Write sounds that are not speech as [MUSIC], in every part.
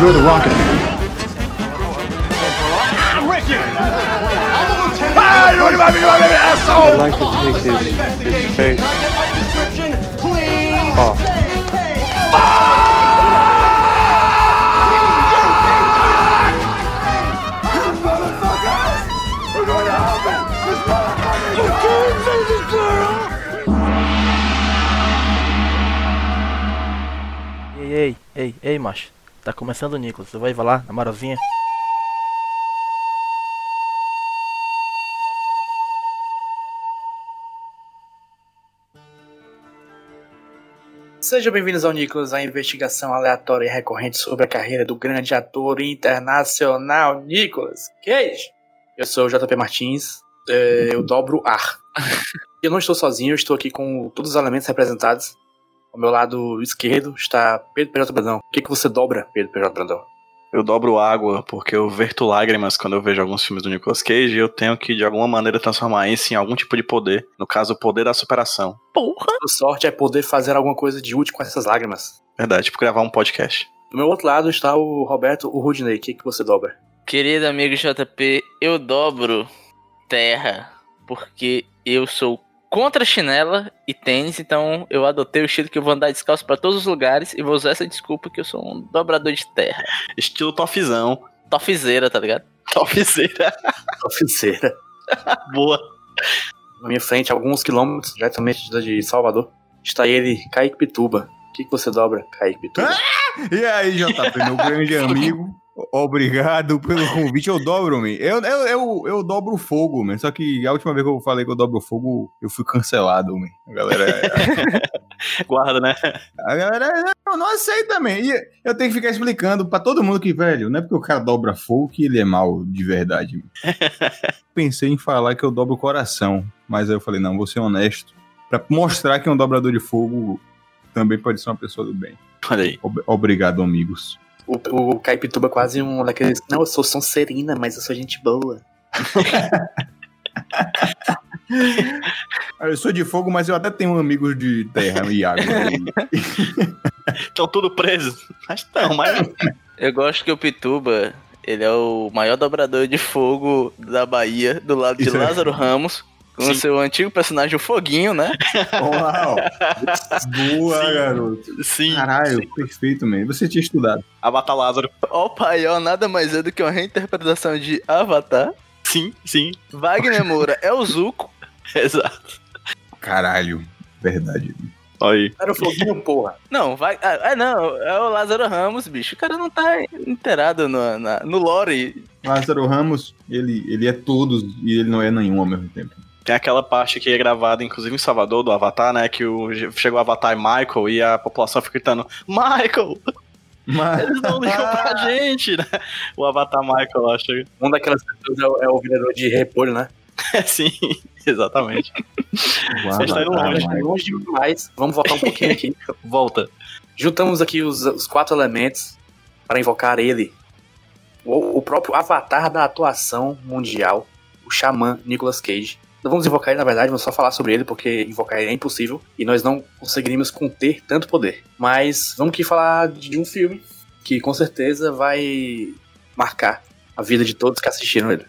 You're the Rocket Man. I'd like to take his, his face off. Ei, ei, ei, ei, macho. Tá começando o Nicolas. Você vai lá, na moralzinha? Sejam bem-vindos ao Nicolas, a investigação aleatória e recorrente sobre a carreira do grande ator internacional Nicolas Cage. Eu sou o JP Martins, é, eu dobro ar. [LAUGHS] eu não estou sozinho, eu estou aqui com todos os elementos representados. Ao meu lado esquerdo está Pedro P.J. Brandão. O que, que você dobra, Pedro P.J. Brandão? Eu dobro água porque eu verto lágrimas quando eu vejo alguns filmes do Nicolas Cage e eu tenho que, de alguma maneira, transformar isso em algum tipo de poder. No caso, o poder da superação. Porra! A sorte é poder fazer alguma coisa de útil com essas lágrimas. Verdade, tipo gravar um podcast. Do meu outro lado está o Roberto, o Rudney. O que, que você dobra? Querido amigo JP, eu dobro terra porque eu sou contra chinela e tênis, então eu adotei o estilo que eu vou andar descalço pra todos os lugares e vou usar essa desculpa que eu sou um dobrador de terra. Estilo tofizão. Tofzeira, tá ligado? Tofzeira. [LAUGHS] Tofzeira. Boa. Na minha frente, alguns quilômetros, diretamente de Salvador, está ele, Kaique Pituba. O que, que você dobra, Kaique Pituba? E aí, JP, meu grande [LAUGHS] amigo. Obrigado pelo convite. Eu dobro, man. Eu, eu, eu, eu dobro o fogo, man. Só que a última vez que eu falei que eu dobro o fogo, eu fui cancelado, man. A galera. [LAUGHS] Guarda, né? A galera não, não aceita, man. E eu tenho que ficar explicando pra todo mundo que, velho, não é porque o cara dobra fogo que ele é mal de verdade. [LAUGHS] Pensei em falar que eu dobro o coração, mas aí eu falei, não, vou ser honesto. Pra mostrar que um dobrador de fogo também pode ser uma pessoa do bem. Olha aí. Ob- Obrigado, amigos. O, o Caipituba é quase um daqueles. Não, eu sou Sonserina, mas eu sou gente boa. [LAUGHS] Eu sou de fogo, mas eu até tenho amigos de terra e água. [LAUGHS] Estão tudo presos. Mas estão, mas. Eu gosto que o Pituba, ele é o maior dobrador de fogo da Bahia, do lado de Isso é- Lázaro Ramos, com o Sim. seu antigo personagem, o Foguinho, né? [LAUGHS] Uau! Boa, Sim. garoto. Sim. Caralho, perfeito, man. Você tinha estudado. Avatar Lázaro. O Paió nada mais é do que uma reinterpretação de Avatar. Sim, sim. Wagner Moura é o Zuko. [LAUGHS] Exato. Caralho, verdade. Olha aí. Era o foguinho, porra. Não, vai. Ah, ah, não, é o Lázaro Ramos, bicho. O cara não tá inteirado no, na- no lore. Lázaro Ramos, ele, ele é todos e ele não é nenhum ao mesmo tempo. Tem aquela parte que é gravada, inclusive em Salvador, do Avatar, né? Que o, chegou o Avatar e Michael e a população fica gritando: Michael! Mas... Eles não ligam pra gente, né? O Avatar Michael lá chega. Um daquelas pessoas é o, é o vendedor de repolho, né? É, [LAUGHS] sim, exatamente. Você está indo longe. Tá longe demais. Vamos voltar um pouquinho aqui. [LAUGHS] Volta. Juntamos aqui os, os quatro elementos para invocar ele. O, o próprio avatar da atuação mundial, o xamã Nicolas Cage. Não vamos invocar ele, na verdade, vamos só falar sobre ele, porque invocar ele é impossível e nós não conseguiríamos conter tanto poder. Mas vamos aqui falar de um filme que com certeza vai marcar a vida de todos que assistiram ele.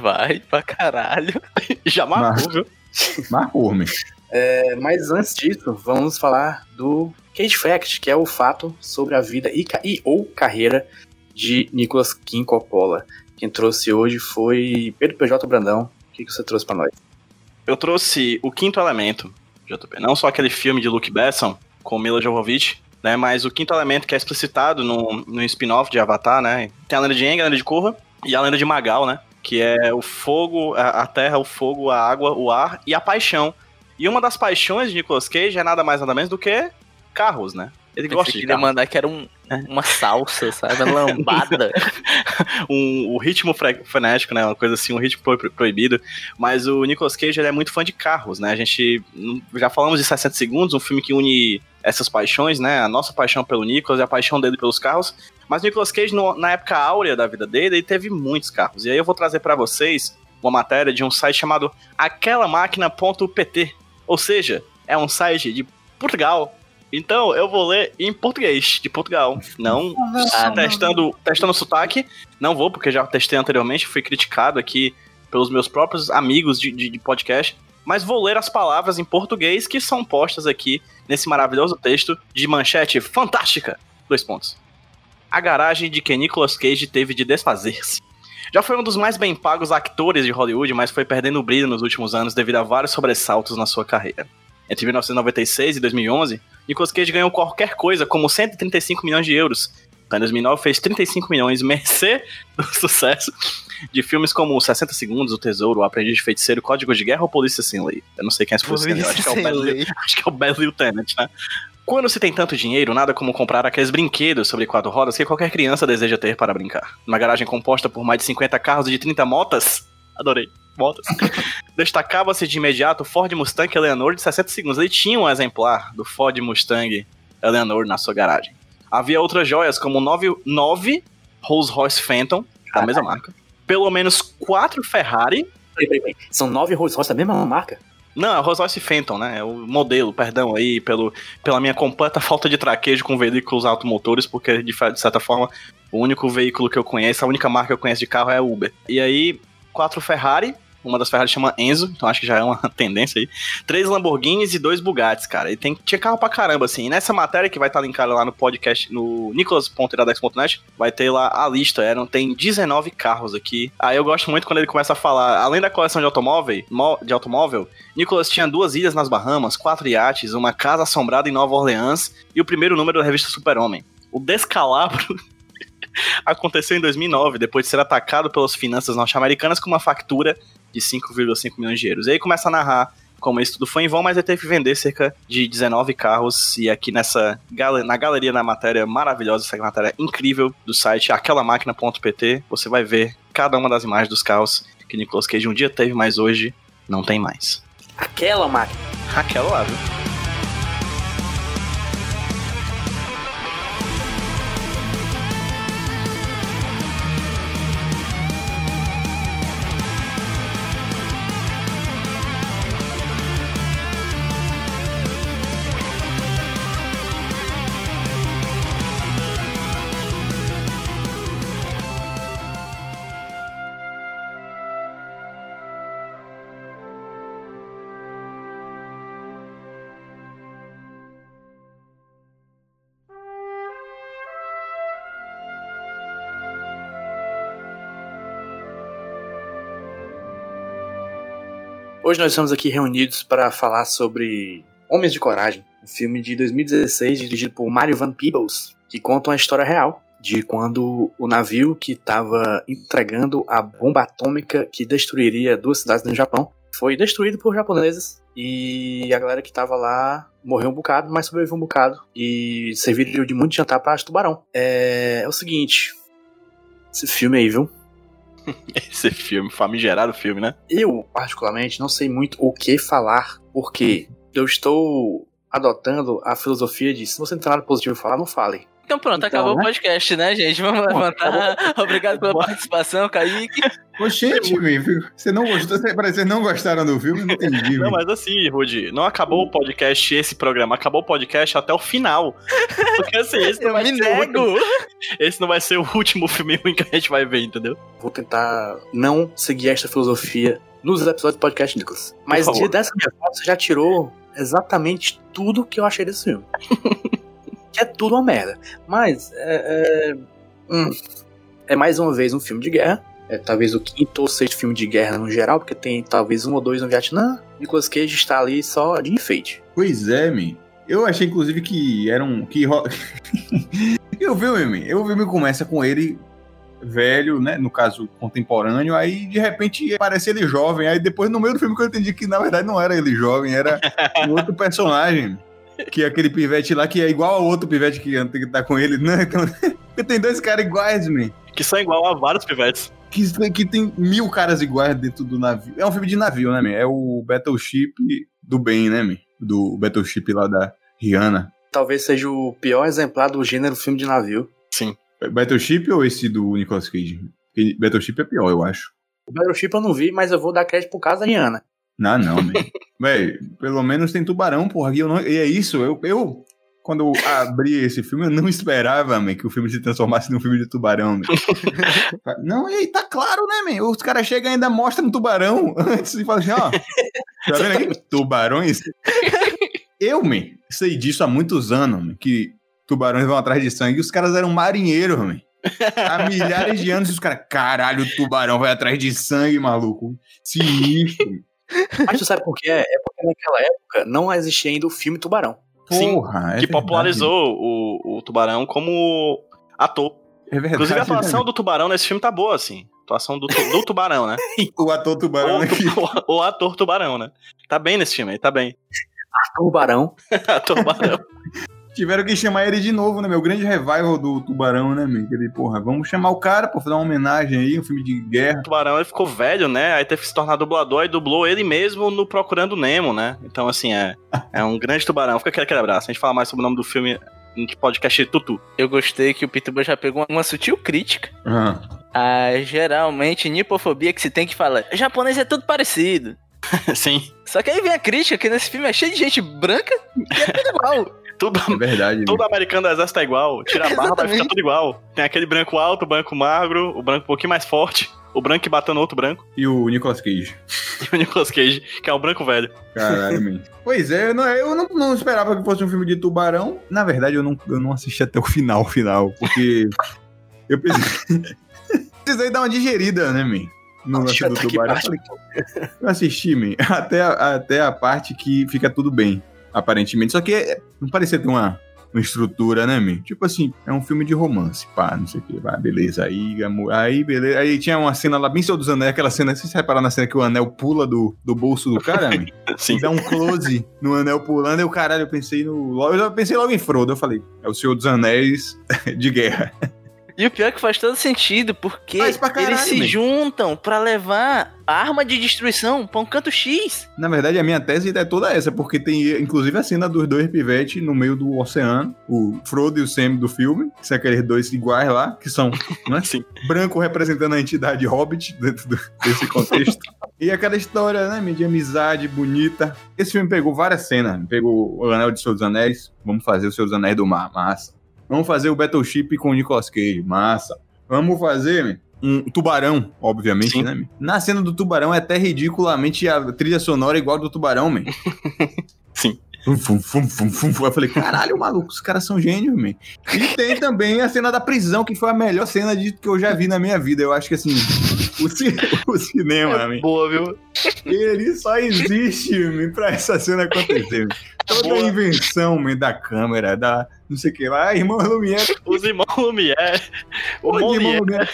Vai pra caralho. [LAUGHS] Já marcou, viu? [LAUGHS] Marcou, man. É, mas antes disso, vamos falar do Cage Fact, que é o fato sobre a vida e, e ou carreira de Nicolas Kim Coppola. Quem trouxe hoje foi Pedro PJ Brandão. Que, que você trouxe pra nós? Eu trouxe o quinto elemento, JP. Não só aquele filme de Luke Besson com Mila Jovovich, né? Mas o quinto elemento que é explicitado no, no spin-off de Avatar, né? Tem a lenda de Aang, a lenda de Korra e a lenda de Magal, né? Que é o fogo, a, a terra, o fogo, a água, o ar e a paixão. E uma das paixões de Nicolas Cage é nada mais nada menos do que carros, né? Ele gosta de carro. mandar que era um, uma salsa, sabe? Uma lambada. [LAUGHS] um, o ritmo fre- frenético, né? Uma coisa assim, um ritmo pro- proibido. Mas o Nicolas Cage ele é muito fã de carros, né? A gente já falamos de 60 segundos, um filme que une essas paixões, né? A nossa paixão pelo Nicolas e a paixão dele pelos carros. Mas o Nicolas Cage, no- na época áurea da vida dele, ele teve muitos carros. E aí eu vou trazer pra vocês uma matéria de um site chamado aquelamáquina.pt. Ou seja, é um site de Portugal Então, eu vou ler em português, de Portugal. Não [LAUGHS] Ah, testando, testando sotaque. Não vou, porque já testei anteriormente, fui criticado aqui pelos meus próprios amigos de, de, de podcast. Mas vou ler as palavras em português que são postas aqui nesse maravilhoso texto de manchete fantástica. Dois pontos. A garagem de que Nicolas Cage teve de desfazer-se. Já foi um dos mais bem pagos atores de Hollywood, mas foi perdendo o brilho nos últimos anos devido a vários sobressaltos na sua carreira. Entre 1996 e 2011, Nicolas Cage ganhou qualquer coisa como 135 milhões de euros. Em 2009 fez 35 milhões, mercê do [LAUGHS] sucesso de filmes como 60 Segundos, O Tesouro, O Aprendiz de Feiticeiro, Código de Guerra ou Polícia Sem Lei. Eu não sei quem é esse Polícia Sem Lei, eu acho que é o Bad, lei. acho que é o Bad Lieutenant, né? Quando se tem tanto dinheiro, nada como comprar aqueles brinquedos sobre quatro rodas que qualquer criança deseja ter para brincar. Uma garagem composta por mais de 50 carros e de 30 motas. Adorei. Motas. [LAUGHS] Destacava-se de imediato o Ford Mustang Eleanor de 60 segundos. Ele tinha um exemplar do Ford Mustang Eleanor na sua garagem. Havia outras joias, como 9, 9 Rolls Royce Phantom, da mesma marca. Pelo menos 4 Ferrari. Peraí, peraí, peraí. São nove Rolls Royce da mesma marca? Não, é o Rolls Royce Phantom, né? É o modelo, perdão aí, pelo, pela minha completa [LAUGHS] falta de traquejo com veículos automotores, porque de, de certa forma o único veículo que eu conheço, a única marca que eu conheço de carro é a Uber. E aí, quatro Ferrari, uma das Ferrari chama Enzo, então acho que já é uma [LAUGHS] tendência aí. Três Lamborghinis e dois Bugattis, cara. E tem, tinha carro pra caramba, assim. E nessa matéria que vai estar linkada lá no podcast, no nicolas.iradex.net, vai ter lá a lista. Eram, tem 19 carros aqui. Aí eu gosto muito quando ele começa a falar, além da coleção de automóvel, de automóvel, Nicholas tinha duas ilhas nas Bahamas, quatro iates, uma casa assombrada em Nova Orleans e o primeiro número da revista Super-Homem. O descalabro [LAUGHS] aconteceu em 2009, depois de ser atacado pelas finanças norte-americanas com uma factura de 5,5 milhões de euros. E aí começa a narrar como isso tudo foi em vão, mas ele teve que vender cerca de 19 carros. E aqui nessa na galeria, na matéria maravilhosa, essa matéria incrível do site aquelamáquina.pt, você vai ver cada uma das imagens dos carros que Nicolas Cage um dia teve, mas hoje não tem mais. Aquela máquina. Aquela lá, viu? Hoje nós estamos aqui reunidos para falar sobre Homens de Coragem, um filme de 2016 dirigido por Mario Van Peebles, que conta uma história real de quando o navio que estava entregando a bomba atômica que destruiria duas cidades no Japão foi destruído por japoneses e a galera que estava lá morreu um bocado, mas sobreviveu um bocado e serviu de muito jantar para tubarão. É, é o seguinte, esse filme aí, viu? [LAUGHS] Esse filme, famigerado filme, né? Eu, particularmente, não sei muito o que falar, porque eu estou adotando a filosofia de se você não tem nada positivo a falar, não fale. Então pronto, Então, acabou né? o podcast, né, gente? Vamos levantar. [LAUGHS] Obrigado pela participação, Kaique. Oxente, velho. Você não gostou? Você, parece que vocês não gostaram do filme? Não entendi, Não, mas assim, Rudy, não acabou o podcast, esse programa, acabou o podcast até o final. Porque assim, esse [LAUGHS] não, Eu vai me ser o último, nego. esse não vai ser o último filme ruim que a gente vai ver, entendeu? Vou tentar não seguir esta filosofia nos episódios do podcast, Nicolas. Mas de- dessa minha foto, você já tirou exatamente tudo que eu achei desse filme. [LAUGHS] que é tudo uma merda. Mas, é, é, hum, é mais uma vez um filme de guerra. É talvez o quinto ou sexto filme de guerra no geral, porque tem talvez um ou dois no Vietnã. Nicolas Cage está ali só de enfeite. Pois é, man. Eu achei, inclusive, que era um. Que ro... [LAUGHS] eu vi o filme. Eu vi o filme começa com ele velho, né? No caso, contemporâneo. Aí, de repente, aparece ele jovem. Aí, depois, no meio do filme, que eu entendi que, na verdade, não era ele jovem, era um outro personagem. Que é aquele pivete lá, que é igual ao outro pivete que que tá com ele, né? Então, [LAUGHS] porque tem dois caras iguais, man. Que são igual a vários pivetes. Que, que tem mil caras iguais dentro do navio. É um filme de navio, né, man? É o Battleship do bem, né, man? Do Battleship lá da Rihanna. Talvez seja o pior exemplar do gênero filme de navio. Battleship ou esse do Nicolas Cage? Battleship é pior, eu acho. O Battleship eu não vi, mas eu vou dar crédito por causa da Rihanna. Não, não, man. [LAUGHS] Véi, pelo menos tem tubarão, porra. E, eu não- e é isso, eu, eu quando eu abri esse filme, eu não esperava, man, que o filme se transformasse num filme de tubarão. [LAUGHS] não, e aí, tá claro, né, man? Os caras chegam e ainda mostram um tubarão [LAUGHS] antes e falam assim, ó, tá vendo aqui? Tubarões. Eu, man, sei disso há muitos anos, man, que tubarões vão atrás de sangue e os caras eram marinheiros, man. Há milhares de anos e os caras, caralho, o tubarão vai atrás de sangue, maluco. Sinistro. Mas tu sabe por quê? É porque naquela época não existia ainda o filme Tubarão. Sim, Porra, é que popularizou o, o Tubarão como ator. É verdade. Inclusive a atuação do Tubarão nesse filme tá boa, assim. A atuação do, do Tubarão, né? [LAUGHS] O ator tubarão O, aqui. o- o ator Tubarão, né? Tá bem nesse filme, ele tá bem. Tubarão. ator [LAUGHS] Tubarão. Tiveram que chamar ele de novo, né? Meu grande revival do Tubarão, né, meu? Ele, porra, vamos chamar o cara, pô, fazer uma homenagem aí, um filme de guerra. O Tubarão ele ficou velho, né? Aí teve que se tornar dublador e dublou ele mesmo no Procurando Nemo, né? Então, assim, é, é um grande tubarão. Fica aquele aquele abraço. A gente fala mais sobre o nome do filme no podcast Tutu. Eu gostei que o Pituba já pegou uma sutil crítica. Ah, A geralmente nipofobia que se tem que falar. Japonês é tudo parecido. [LAUGHS] Sim. Só que aí vem a crítica que nesse filme é cheio de gente branca e é tudo igual. Tudo, é verdade. todo meu. americano do exército é igual. Tira a barba, vai Exatamente. ficar tudo igual. Tem aquele branco alto, o branco magro, o branco um pouquinho mais forte, o branco que bateu no outro branco, E o Nicolas Cage. [LAUGHS] e o Nicolas Cage, que é o branco velho. Caralho, man. [LAUGHS] Pois é, eu, não, eu não, não esperava que fosse um filme de tubarão. Na verdade, eu não, eu não assisti até o final, final, porque [LAUGHS] eu precisei, precisei dar uma digerida, né, man? No lance do que tubarão. Eu assisti, man, até, até a parte que fica tudo bem, aparentemente. Só que é- não parecia ter uma, uma estrutura, né, man? Tipo assim, é um filme de romance, pá, não sei o que, vai, beleza. Aí, amor, aí, beleza. Aí tinha uma cena lá bem Senhor dos Anéis, aquela cena, vocês repararam na cena que o anel pula do, do bolso do cara, man? [LAUGHS] Sim. Dá um close no anel pulando, e o caralho, eu pensei no. Eu já pensei logo em Frodo. Eu falei, é o Senhor dos Anéis [LAUGHS] de guerra. E o pior é que faz todo sentido, porque caralho, eles se juntam pra levar a arma de destruição pra um canto X. Na verdade, a minha tese é toda essa, porque tem inclusive a cena dos dois pivetes no meio do oceano, o Frodo e o Sam do filme, que são aqueles dois iguais lá, que são [LAUGHS] né, Sim. branco representando a entidade Hobbit dentro do- desse contexto. e aquela história, né, de amizade bonita. Esse filme pegou várias cenas. Pegou o Anel de Senhor dos Anéis, vamos fazer o Senhor dos Anéis do Mar, massa. Vamos fazer o Battleship com o Nicolas Cage, massa. Vamos fazer, um tubarão, obviamente, Sim. né? man? Na cena do tubarão é até ridiculamente a trilha sonora igual a do tubarão, man. [LAUGHS] Sim. Fum, fum, fum. Eu falei, caralho, maluco, os caras são gênios, man. E tem também a cena da prisão, que foi a melhor cena de, que eu já vi na minha vida. Eu acho que, assim, o, ci- o cinema, man, Boa, viu? ele só existe, man, pra essa cena acontecer. Toda a invenção, man, da câmera, da não sei o que lá, irmão Lumière, Os irmãos Lumière. O Pô, irmão. Lumière.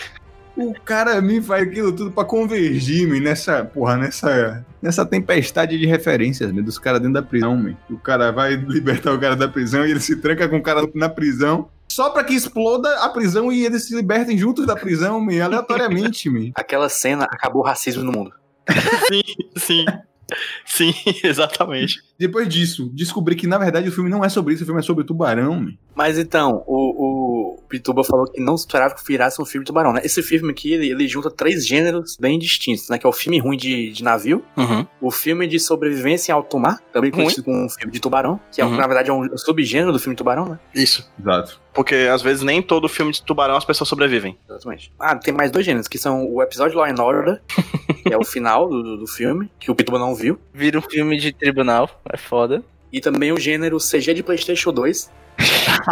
O cara me faz aquilo tudo pra convergir, me nessa, porra, nessa, nessa tempestade de referências, me, dos caras dentro da prisão, me. O cara vai libertar o cara da prisão e ele se tranca com o cara na prisão. Só pra que exploda a prisão e eles se libertem juntos da prisão, me, aleatoriamente, me. [LAUGHS] Aquela cena acabou o racismo no mundo. Sim, sim. Sim, [LAUGHS] exatamente. Depois disso, descobri que na verdade o filme não é sobre isso, o filme é sobre o tubarão. Mas então, o, o Pituba falou que não esperava que virasse um filme de tubarão, né? Esse filme aqui, ele, ele junta três gêneros bem distintos, né? Que é o filme ruim de, de navio, Uhum. o filme de sobrevivência em alto mar, também conhecido como um filme de tubarão, que é, Uhum. na verdade é um subgênero do filme tubarão, né? Isso. Exato. Porque às vezes nem todo filme de tubarão as pessoas sobrevivem. Exatamente. Ah, tem mais dois gêneros, que são o episódio Law and Order, [LAUGHS] que é o final do, do- do filme, que o Pituba não viu, Vira um filme de tribunal, é foda. e também o gênero CG de Playstation 2, [LAUGHS]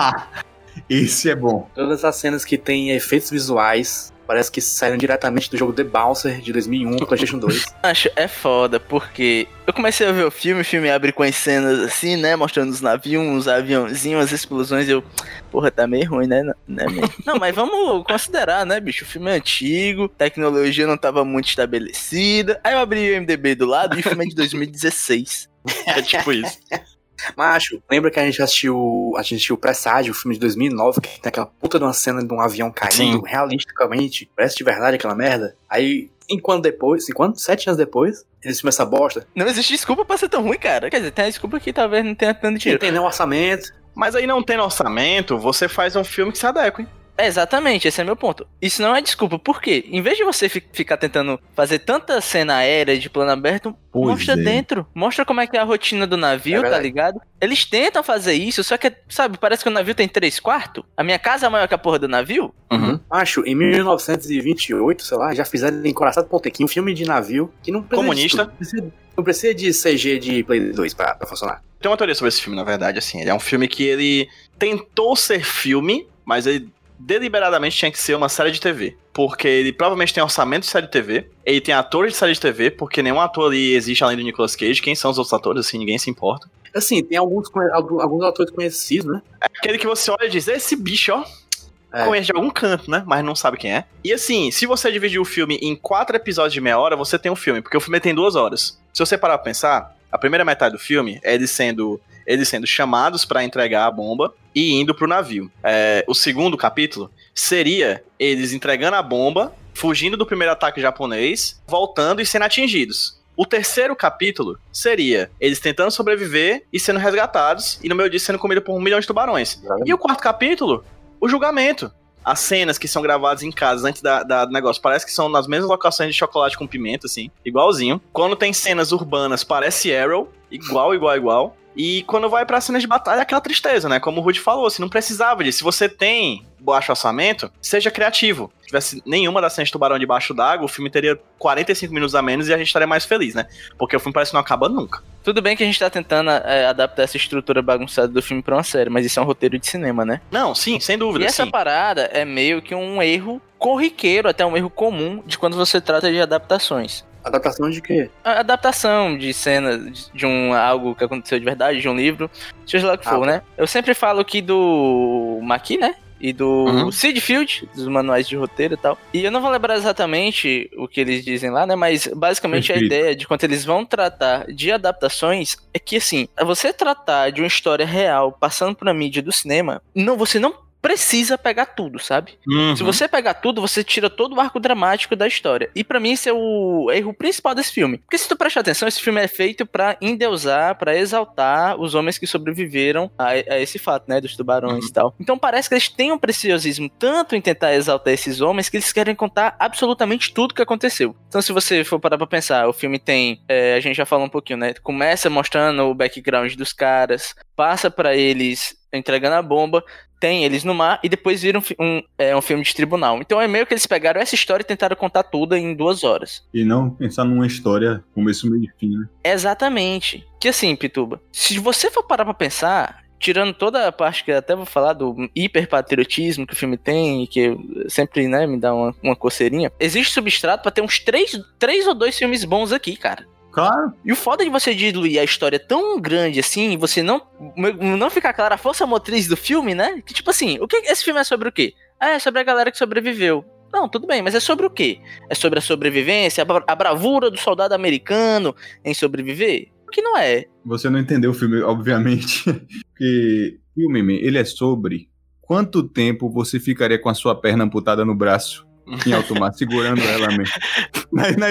Esse é bom. todas as cenas que têm efeitos visuais, parece que saíram diretamente do jogo The Bouncer de 2001 pro Playstation 2. [LAUGHS] Acho é foda, porque eu comecei a ver o filme, o filme abre com as cenas assim, né? Mostrando os navios, os aviãozinhos, as explosões. Eu, porra, tá meio ruim, né? né [LAUGHS] não, mas vamos considerar, né, bicho? O filme é antigo, tecnologia não tava muito estabelecida. Aí eu abri o MDB do lado e o filme é de 2016. É tipo isso. Macho, lembra que a gente assistiu, a gente assistiu o Presságio, o filme de 2009, que tem aquela puta de uma cena de um avião caindo, Sim. realisticamente, parece de verdade aquela merda. Aí, cinco anos depois, cinco anos? Sete anos depois, eles filmam essa bosta. Não existe desculpa pra ser tão ruim, cara. Quer dizer, tem a desculpa que talvez não tenha tanto Não dinheiro. tem nem orçamento. Mas aí não tendo orçamento, você faz um filme que se adequa, hein? É, exatamente, esse é meu ponto. Isso não é desculpa. Por quê? Em vez de você fi- ficar tentando fazer tanta cena aérea de plano aberto, Pois mostra é. dentro. Mostra como é que é a rotina do É navio, tá verdade. ligado? Eles tentam fazer isso, só que, sabe, parece que o navio tem três quartos. A minha casa é maior que a porra do navio. Uhum. Acho, em 1928, sei lá, já fizeram Encoraçado Pontequim, um filme de navio que não precisa Comunista. de. Precisa- Não precisa de CG de Play 2 pra, pra funcionar. Tem uma teoria sobre esse filme, na verdade, assim. Ele é um filme que ele tentou ser filme, mas ele deliberadamente tinha que ser uma série de TV. Porque ele provavelmente tem orçamento de série de TV, ele tem atores de série de TV, porque nenhum ator ali existe além do Nicolas Cage. Quem são os outros atores, assim, ninguém se importa. Assim, tem alguns, alguns atores conhecidos, né? É aquele que você olha e diz, esse bicho, ó, É. conhece de algum canto, né? Mas não sabe quem é. E assim, se você dividir o filme em quatro episódios de meia hora, você tem um filme, porque o filme tem duas horas. Se você parar pra pensar, a primeira metade do filme é eles sendo, eles sendo chamados pra entregar a bomba e indo pro navio. É, o segundo capítulo seria eles entregando a bomba, fugindo do primeiro ataque japonês, voltando e sendo atingidos. O terceiro capítulo seria eles tentando sobreviver e sendo resgatados, e no meio disso sendo comidos por um milhão de tubarões. E o quarto capítulo, o julgamento. As cenas que são gravadas em casa antes da, da- do negócio, parece que são nas mesmas locações de chocolate com pimenta, assim, igualzinho. Quando tem cenas urbanas, parece Arrow, igual, igual, igual. E quando vai pra cenas de batalha, é aquela tristeza, né? Como o Rudy falou, assim, não precisava disso. Se você tem baixo orçamento, seja criativo. Se tivesse nenhuma das cenas de tubarão debaixo d'água, o filme teria 45 minutos a menos e a gente estaria mais feliz, né? Porque o filme parece que não acaba nunca. Tudo bem que a gente tá tentando é, adaptar essa estrutura bagunçada do filme pra uma série, mas isso é um roteiro de cinema, né? Não, sim, sem dúvida, E essa sim. parada é meio que um erro corriqueiro, até um erro comum de quando você trata de adaptações. Adaptação de quê? A adaptação de cenas de- de um algo que aconteceu de verdade, de um livro, seja lá o que Ah, for, né? Eu sempre falo que do Maqui, né? E do Uhum. Sid Field, dos manuais de roteiro e tal. E eu não vou lembrar exatamente o que eles dizem lá, né? Mas basicamente a Perfeito. ideia de quando eles vão tratar de adaptações é que, assim, você tratar de uma história real passando pra mídia do cinema, não, você não precisa pegar tudo, sabe? Uhum. Se você pegar tudo, você tira todo o arco dramático da história. E pra mim esse é o erro principal desse filme. Porque se tu prestar atenção, esse filme é feito pra endeusar, pra exaltar os homens que sobreviveram a, a esse fato, né, dos tubarões e tal. Então parece que eles têm um preciosismo tanto em tentar exaltar esses homens que eles querem contar absolutamente tudo que aconteceu. Então se você for parar pra pensar, o filme tem, é, a gente já falou um pouquinho, né, começa mostrando o background dos caras, passa pra eles entregando a bomba, tem eles no mar e depois vira um, um, é, um filme de tribunal. Então é meio que eles pegaram essa história e tentaram contar toda em duas horas. E não pensar numa história começo, meio e fim, né? Exatamente. Que assim, Pituba, se você for parar pra pensar, tirando toda a parte que eu até vou falar do hiperpatriotismo que o filme tem, e que sempre, né, me dá uma, uma coceirinha, existe substrato pra ter uns três, três ou dois filmes bons aqui, cara. Claro, E o foda de você diluir a história tão grande assim, você não não ficar clara a força motriz do filme, né? Que tipo assim, o que esse filme é sobre o quê? Ah, é sobre a galera que sobreviveu. Não, tudo bem, mas é sobre o quê? É sobre a sobrevivência, a bra- a bravura do soldado americano em sobreviver? O que não é? você não entendeu o filme, obviamente. [LAUGHS] Porque o filme, ele é sobre quanto tempo você ficaria com a sua perna amputada no braço em alto mar, segurando ela mesmo. [LAUGHS] Na, na,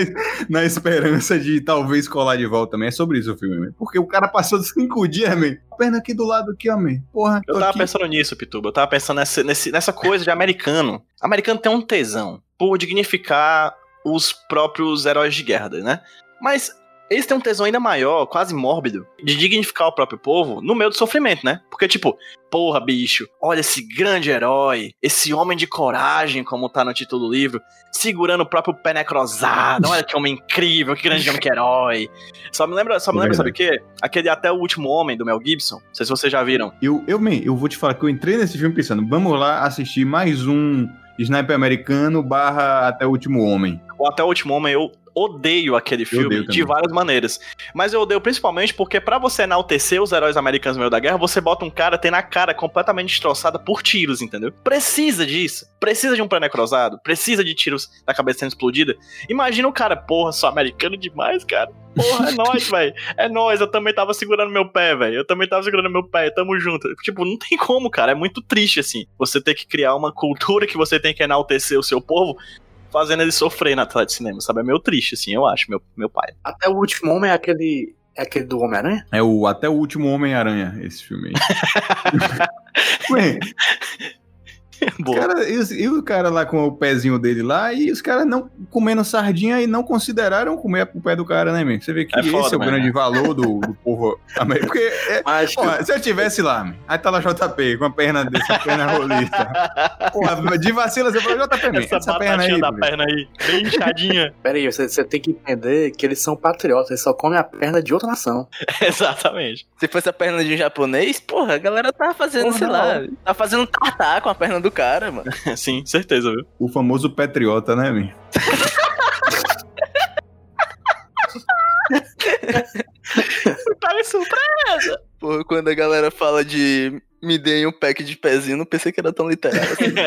na esperança de talvez colar de volta também. É sobre isso o filme, man. Porque o cara passou [LAUGHS] cinco dias, man. A perna aqui do lado aqui, ó, man. Porra, Eu tava aqui. pensando nisso, Pituba. Eu tava pensando nessa, nessa coisa de americano. Americano tem um tesão por dignificar os próprios heróis de guerra, né? Mas eles têm um tesão ainda maior, quase mórbido, de dignificar o próprio povo no meio do sofrimento, né? Porque, tipo, porra, bicho, olha esse grande herói, esse homem de coragem, como tá no título do livro, segurando o próprio pé necrosado. Olha que homem incrível, que grande homem, que herói. Só me lembra, só me É lembra, sabe o quê? Aquele Até o Último Homem, do Mel Gibson. Não sei se vocês já viram. Eu, eu, man, eu vou te falar que eu entrei nesse filme pensando, vamos lá assistir mais um Sniper americano barra Até o Último Homem. o Até o Último Homem, eu odeio aquele filme odeio de várias maneiras. Mas eu odeio principalmente porque pra você enaltecer os heróis americanos no meio da guerra, você bota um cara tendo a cara completamente destroçada por tiros, entendeu? Precisa disso. Precisa de um pé necrosado. Precisa de tiros na cabeça sendo explodida. Imagina o cara, porra, sou americano demais, cara. Porra, é [LAUGHS] nóis, velho. É nóis, eu também tava segurando meu pé, velho. Eu também tava segurando meu pé, tamo junto. Tipo, não tem como, cara. É muito triste, assim. Você ter que criar uma cultura que você tem que enaltecer o seu povo fazendo ele sofrer na tela de cinema, sabe? É meio triste, assim, eu acho, meu, meu pai. Até o último homem é aquele. É aquele do Homem-Aranha? É o Até o Último Homem-Aranha, esse filme aí. [LAUGHS] Boa. [LAUGHS] Cara, e, os- e o cara lá com o pezinho dele lá, e os caras não comendo sardinha e não consideraram comer o pé do cara, né, meu? Você vê que É esse foda, é o mano. grande valor do, do povo americano. Porque, é, Mas, porra, se eu tivesse lá, meu, aí tá lá JP com a perna dessa perna rolista. [LAUGHS] Porra, de vacila você fala, JP, meu, Essa, essa, perna aí. da perna aí, bem inchadinha. [LAUGHS] peraí, você, você tem que entender que eles são patriotas, eles só comem a perna de outra nação. Exatamente. Se fosse a perna de um japonês, porra, a galera tava fazendo, Porra, sei não. lá, tá fazendo tartar com a perna do cara, mano. [LAUGHS] Sim, certeza, viu? O famoso patriota, né, meu? Tá surpresa! Porra, quando a galera fala de me deem um pack de pezinho, não pensei que era tão literal assim. [LAUGHS]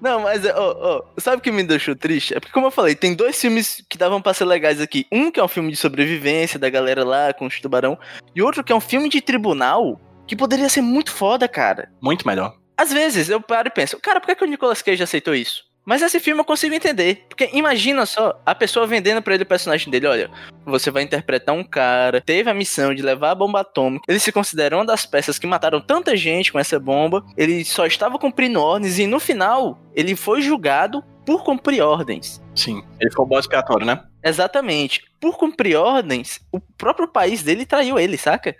Não, mas, ó, ó, sabe o que me deixou triste? É porque, como eu falei, tem dois filmes que davam pra ser legais aqui. Um que é um filme de sobrevivência da galera lá com os tubarão, e outro que é um filme de tribunal que poderia ser muito foda, cara. Muito melhor. Às vezes eu paro e penso, cara, por que, que o Nicolas Cage aceitou isso? Mas esse filme eu consigo entender. Porque imagina só a pessoa vendendo pra ele o personagem dele: olha, você vai interpretar um cara, teve a missão de levar a bomba atômica. Ele se considera uma das peças que mataram tanta gente com essa bomba. Ele só estava cumprindo ordens e no final ele foi julgado por cumprir ordens. Sim. Ele foi o bode expiatório, né? Exatamente. Por cumprir ordens, o próprio país dele traiu ele, saca?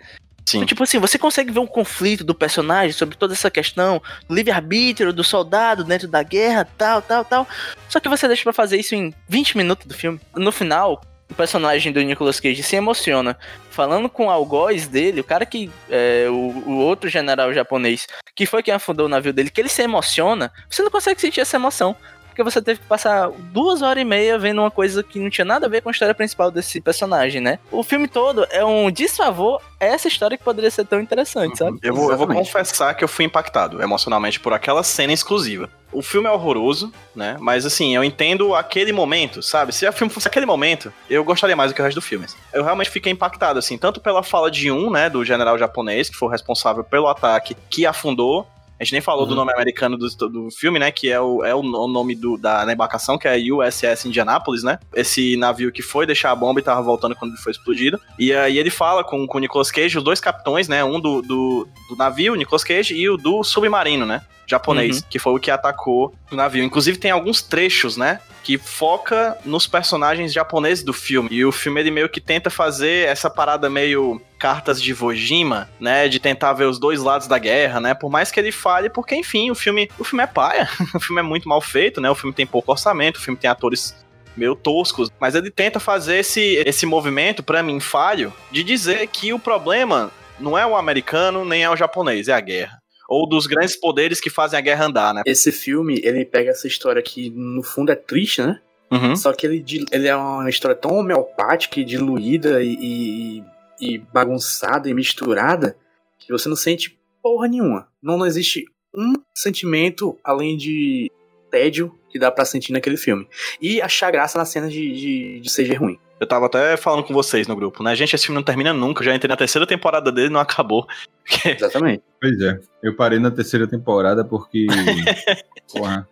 Sim. Então, tipo assim, você consegue ver um conflito do personagem sobre toda essa questão do livre-arbítrio do soldado dentro da guerra, tal, tal, tal. Só que você deixa pra fazer isso em 20 minutos do filme. No final, o personagem do Nicolas Cage se emociona falando com o algoz dele, o cara que. É, o, o outro general japonês, que foi quem afundou o navio dele, que ele se emociona, você não consegue sentir essa emoção. Porque você teve que passar duas horas e meia vendo uma coisa que não tinha nada a ver com a história principal desse personagem, né? O filme todo é um desfavor a essa história que poderia ser tão interessante, sabe? Eu vou, eu vou confessar que eu fui impactado emocionalmente por aquela cena exclusiva. O filme é horroroso, né? Mas assim, eu entendo aquele momento, sabe? Se o filme fosse aquele momento, eu gostaria mais do que o resto do filme. Eu realmente fiquei impactado, assim, tanto pela fala de um, né, do general japonês, que foi o responsável pelo ataque que afundou. A gente nem falou do Uhum. nome americano do, do filme, né? Que é o, é o no- o nome do, da, da embarcação, que é USS Indianapolis, né? Esse navio que foi deixar a bomba e tava voltando quando ele foi explodido. E aí ele fala com, com o Nicolas Cage, os dois capitões, né? Um do, do, do navio, Nicolas Cage, e o do submarino, né? Japonês, que foi o que atacou o navio. Inclusive tem alguns trechos, né? Que foca nos personagens japoneses do filme. E o filme ele meio que tenta fazer essa parada meio cartas de Iwo Jima, né, de tentar ver os dois lados da guerra, né, por mais que ele fale, porque enfim, o filme, o filme é paia, [LAUGHS] o filme é muito mal feito, né, o filme tem pouco orçamento, o filme tem atores meio toscos, mas ele tenta fazer esse, esse movimento, pra mim, falho, de dizer que o problema não é o americano, nem é o japonês, é a guerra. Ou dos grandes poderes que fazem a guerra andar, né? Esse filme, ele pega essa história que no fundo é triste, né? Uhum. Só que ele, ele é uma história tão homeopática e diluída e, e, e bagunçada e misturada que você não sente porra nenhuma. Não, não existe um sentimento além de tédio que dá pra sentir naquele filme. E achar graça na cena de, de, de CG ruim. Eu tava até falando com vocês no grupo, né? Gente, esse filme não termina nunca. Eu já entrei na terceira temporada dele e não acabou. [LAUGHS] Exatamente. Pois é. Eu parei na terceira temporada porque. [LAUGHS] Porra.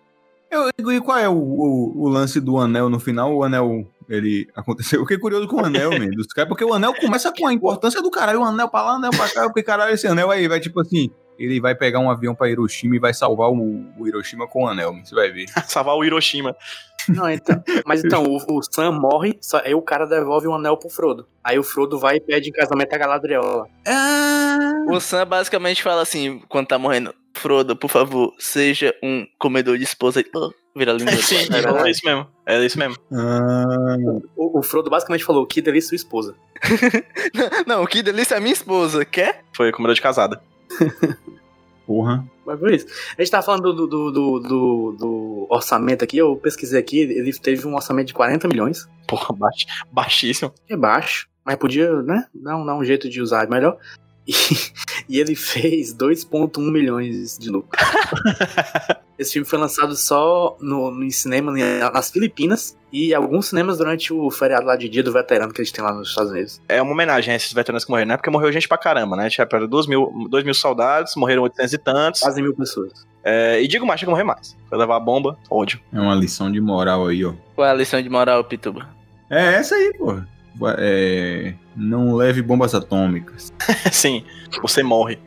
Eu, e qual é o, o, o lance do anel no final? O anel, ele aconteceu. Eu fiquei curioso com o anel, dos caras, porque o anel começa com a importância do caralho. O anel pra lá, o anel pra cá, porque caralho, esse anel aí vai tipo assim. Ele vai pegar um avião pra Hiroshima e vai salvar o, o Hiroshima com o anel, você vai ver. [LAUGHS] Salvar o Hiroshima. Não, então, mas então, o, o Sam morre, só, aí o cara devolve o anel pro Frodo. Aí o Frodo vai e pede em casamento a Galadriel. Ah! O Sam basicamente fala assim, quando tá morrendo, Frodo, por favor, seja um comedor de esposa. Oh, vira língua. [LAUGHS] Sim, É era isso mesmo. Era isso mesmo. Ah, O, o Frodo basicamente falou: que delícia sua esposa. [LAUGHS] Não, que delícia é minha esposa, quer? Foi comida de casada. [LAUGHS] porra. Mas foi isso. A gente tava falando do, do, do, do- do orçamento aqui, eu pesquisei aqui, ele teve um orçamento de 40 milhões, Porra, baix, baixíssimo. é baixo, mas podia, né, dar um, dar um jeito de usar melhor. E, [LAUGHS] e ele fez 2,1 milhões de lucro. [LAUGHS] Esse filme foi lançado só no, no cinema nas Filipinas e alguns cinemas durante o feriado lá de dia do veterano que eles têm lá nos Estados Unidos. É uma homenagem a esses veteranos que morreram, né? Porque morreu gente pra caramba, né? Tinha perto de 2 mil, dois mil soldados, morreram 800 e tantos. Quase mil pessoas. É, e digo mais, tinha que morrer mais. Foi levar a bomba, ódio. É uma lição de moral aí, ó. Qual é a lição de moral, Pituba? É essa aí, porra. é, não leve bombas atômicas. [LAUGHS] Sim, você morre.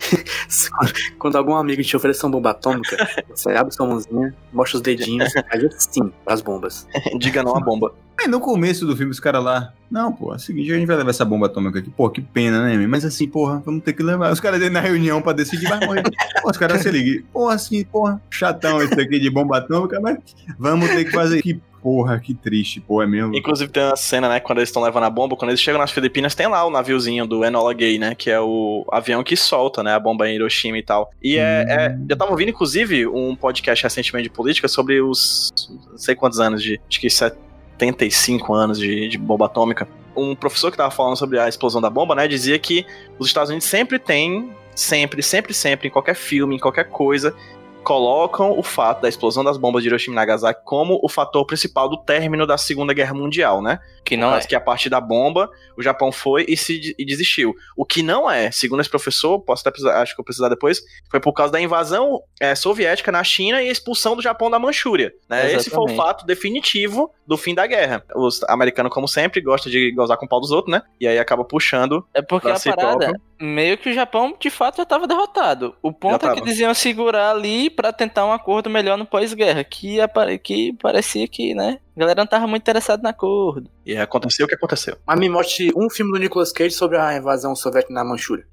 [LAUGHS] Quando algum amigo te oferecer uma bomba atômica, você abre sua mãozinha, mostra os dedinhos, aí sim pras bombas. Diga não à bomba. Aí no começo do filme, os caras lá, não, pô, é o seguinte, a gente vai levar essa bomba atômica aqui. Pô, que pena, né, meu? Mas assim, porra, vamos ter que levar. Os caras na reunião pra decidir, vai morrer. Pô, os caras se ligam. Porra, assim, porra, chatão esse aqui de bomba atômica, mas vamos ter que fazer. Que porra, que triste, pô, é mesmo. Inclusive tem uma cena, né, quando eles estão levando a bomba, quando eles chegam nas Filipinas, tem lá o naviozinho do Enola Gay, né, que é o avião que solta, né, a bomba em Hiroshima e tal. E é, é eu tava ouvindo, inclusive, um podcast recentemente de política sobre os, não sei quantos anos de, acho que 75 anos de, de bomba atômica. Um professor que tava falando sobre a explosão da bomba, né, dizia que os Estados Unidos sempre tem sempre, sempre, sempre, em qualquer filme, em qualquer coisa, colocam o fato da explosão das bombas de Hiroshima e Nagasaki como o fator principal do término da Segunda Guerra Mundial, né? Que não é. que a partir da bomba o Japão foi e se e desistiu. O que não é, segundo esse professor, posso até precisar, acho que eu precisar depois, foi por causa da invasão é, soviética na China e a expulsão do Japão da Manchúria. Né? Esse foi o fato definitivo do fim da guerra. Os americanos, como sempre, gostam de gozar com o pau dos outros, né? E aí acaba puxando. É porque a si parada, próprio. meio que o Japão de fato já tava derrotado. O ponto é que eles iam segurar ali pra tentar um acordo melhor no pós-guerra, que, que parecia que, né, a galera não tava muito interessada no acordo. E aconteceu o que aconteceu. Mas me mostre um filme do Nicolas Cage sobre a invasão soviética na Manchúria.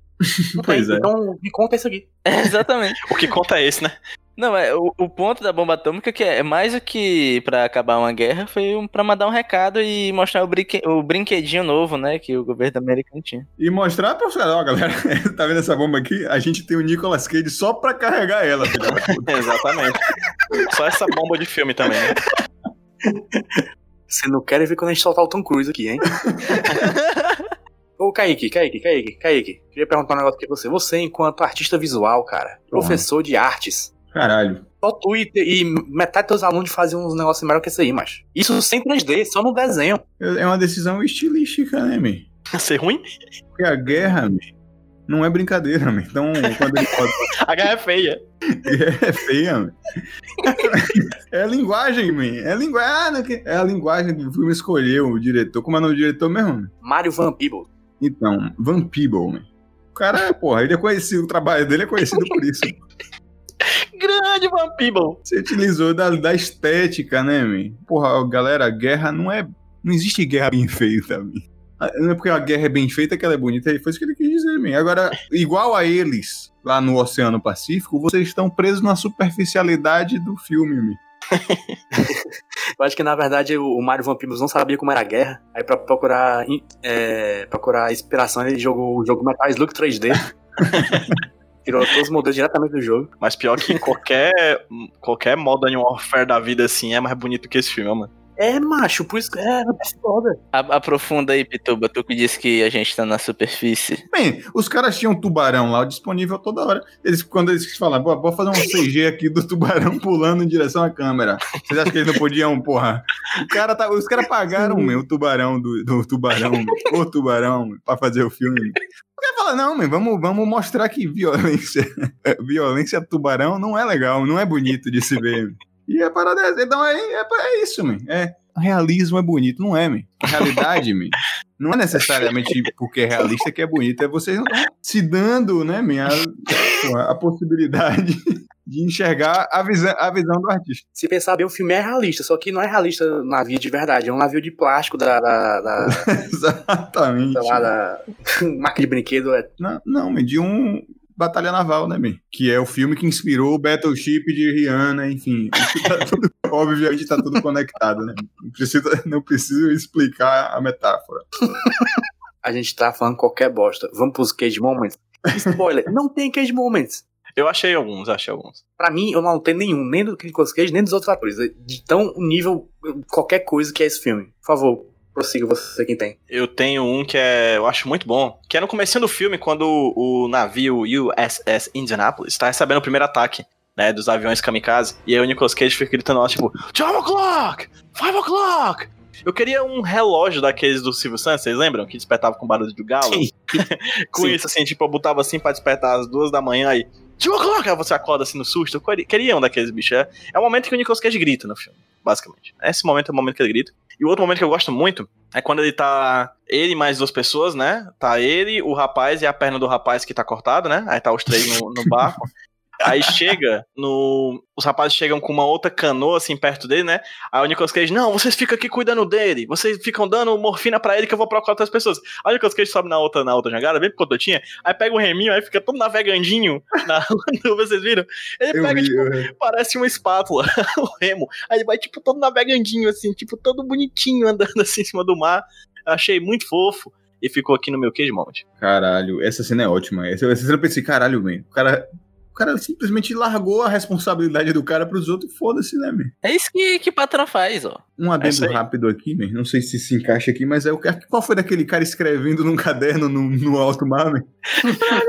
Não [LAUGHS] tem, Pois é. Então me conta isso aqui. É, [LAUGHS] exatamente. O que conta é esse, né? Não, é o, o ponto da bomba atômica que é, é mais do que pra acabar uma guerra, foi um, pra mandar um recado e mostrar o, brinque, o brinquedinho novo, né, que o governo americano tinha. E mostrar para os caras, ó, galera, [LAUGHS] tá vendo essa bomba aqui? A gente tem o Nicolas Cage só pra carregar ela. [LAUGHS] Exatamente. Só essa bomba de filme também, né? Você não quer ver quando a gente soltar o Tom Cruise aqui, hein? [LAUGHS] Ô, Kaique, Kaique, Kaique, Kaique. Queria perguntar um negócio aqui pra você. Você, enquanto artista visual, cara, professor de artes, Caralho. só Twitter e metade dos teus alunos faziam uns negócios melhor que isso aí, macho. Isso sem 3D, só no desenho. É uma decisão estilística, né, meu? [LAUGHS] Ser ruim? Porque a guerra, meu, não é brincadeira, meu. Então, quando ele fala [LAUGHS] A guerra é feia. que é feia, meu. [LAUGHS] É a linguagem, meu. É a linguagem. Ah, não, que- é a linguagem que o filme escolheu, o diretor. Como é o nome do diretor mesmo? meu? Mario Van Peebles. Então, Van Peeble, meu. O cara, porra, ele é conhecido, o trabalho dele é conhecido por isso. Grande Van Peeble. Você utilizou da, da estética, né, meu? Porra, galera, a guerra não é. Não existe guerra bem feita, meu. Ah, Não é porque a guerra é bem feita que ela é bonita, foi isso que ele quis dizer, meu. Agora, igual a eles, lá no Oceano Pacífico, vocês estão presos na superficialidade do filme, meu. Eu acho que na verdade o Mario Van Peebles não sabia como era a guerra. Aí pra procurar, é, procurar inspiração, ele jogou o jogo Metal Slug 3D. [LAUGHS] Tirou todos os modelos diretamente do jogo. Mas pior que qualquer, qualquer Modern Warfare da vida assim é mais bonito que esse filme, mano. É, macho, por isso que é, é foda. A- aprofunda aí, Pituba, tu que disse que a gente tá na superfície. Bem, os caras tinham um tubarão lá disponível toda hora. Eles, quando eles falaram, "Pô, vou fazer um CG aqui do tubarão [LAUGHS] pulando em direção à câmera. Vocês acham que eles não podiam, porra? O cara tá, os caras pagaram meu, o tubarão do, do tubarão, o tubarão, meu, pra fazer o filme. meu. O cara fala, não, meu, vamos, vamos mostrar que violência, [LAUGHS] violência tubarão não é legal, não é bonito de se ver. E a parada é, então é, é, é isso, meu. É, realismo é bonito, não é. A realidade, meu. Não é necessariamente porque é realista que é bonito, é vocês não estão se dando, né, minha, a possibilidade de enxergar a visão, a visão do artista. Se pensar bem, o filme é realista, só que não é realista navio de verdade, é um navio de plástico da. da, da [LAUGHS] Exatamente. sei lá, da [LAUGHS] marca de brinquedo. É, Não, não, de um Batalha Naval, né, meu? Que é o filme que inspirou o Battleship de Rihanna, enfim. Tá [LAUGHS] tudo- obviamente tá tudo conectado, né? Não preciso, não preciso explicar a metáfora. a gente tá falando qualquer bosta. Vamos pros Cage Moments. Spoiler, não tem Cage Moments. Eu achei alguns, achei alguns. Pra mim, eu não tenho nenhum, nem do Nicolas Cage, nem dos outros atores. De tão nível, qualquer coisa que é esse filme. Por favor, prossiga você quem tem. Eu tenho um que é, eu acho muito bom, que é no começo do filme, quando o, o navio USS Indianapolis tá recebendo o primeiro ataque, né, dos aviões kamikaze, e aí o Nicolas Cage fica gritando lá, tipo, 12 o'clock! 5 o'clock! Eu queria um relógio daqueles do Silvio Santos, vocês lembram? Que despertava com barulho de galo? Sim. [LAUGHS] com Sim. isso, assim, tipo, eu botava assim pra despertar às duas da manhã e... 2 o'clock! Aí você acorda assim no susto. Eu queria- queria um daqueles bichos. É, é o momento que o Nicolas Cage grita no filme, basicamente. Esse momento é o momento que ele grita. E o outro momento que eu gosto muito é quando ele tá. Ele mais duas pessoas, né? Tá ele, o rapaz e a perna do rapaz que tá cortada, né? Aí tá os três no, no barco. [LAUGHS] Aí chega no. Os rapazes chegam com uma outra canoa assim perto dele, né? Aí o Nicolas Cage, não, vocês ficam aqui cuidando dele. Vocês ficam dando morfina pra ele que eu vou procurar outras pessoas. Aí o Nicolas Cage sobe na outra, na outra jangada, bem picototinha. Aí pega o reminho, aí fica todo navegandinho. Na... [LAUGHS] vocês viram? Ele Eu pega, vi, tipo, eu- parece uma espátula, o [LAUGHS] remo. Aí ele vai, tipo, todo navegandinho, assim, tipo, todo bonitinho andando [LAUGHS] assim em cima do mar. Achei muito fofo. E ficou aqui no meu queijo moment. Caralho, essa cena é ótima. Essa, essa cena eu pensei, caralho, man. O cara, o cara simplesmente largou a responsabilidade do cara pros outros e foda-se, né, man? É isso que, que patrão faz, ó. Um É adendo aí. rápido aqui, man. Não sei se se encaixa aqui, mas é o cara. Qual foi daquele cara escrevendo num caderno no, no alto mar, man?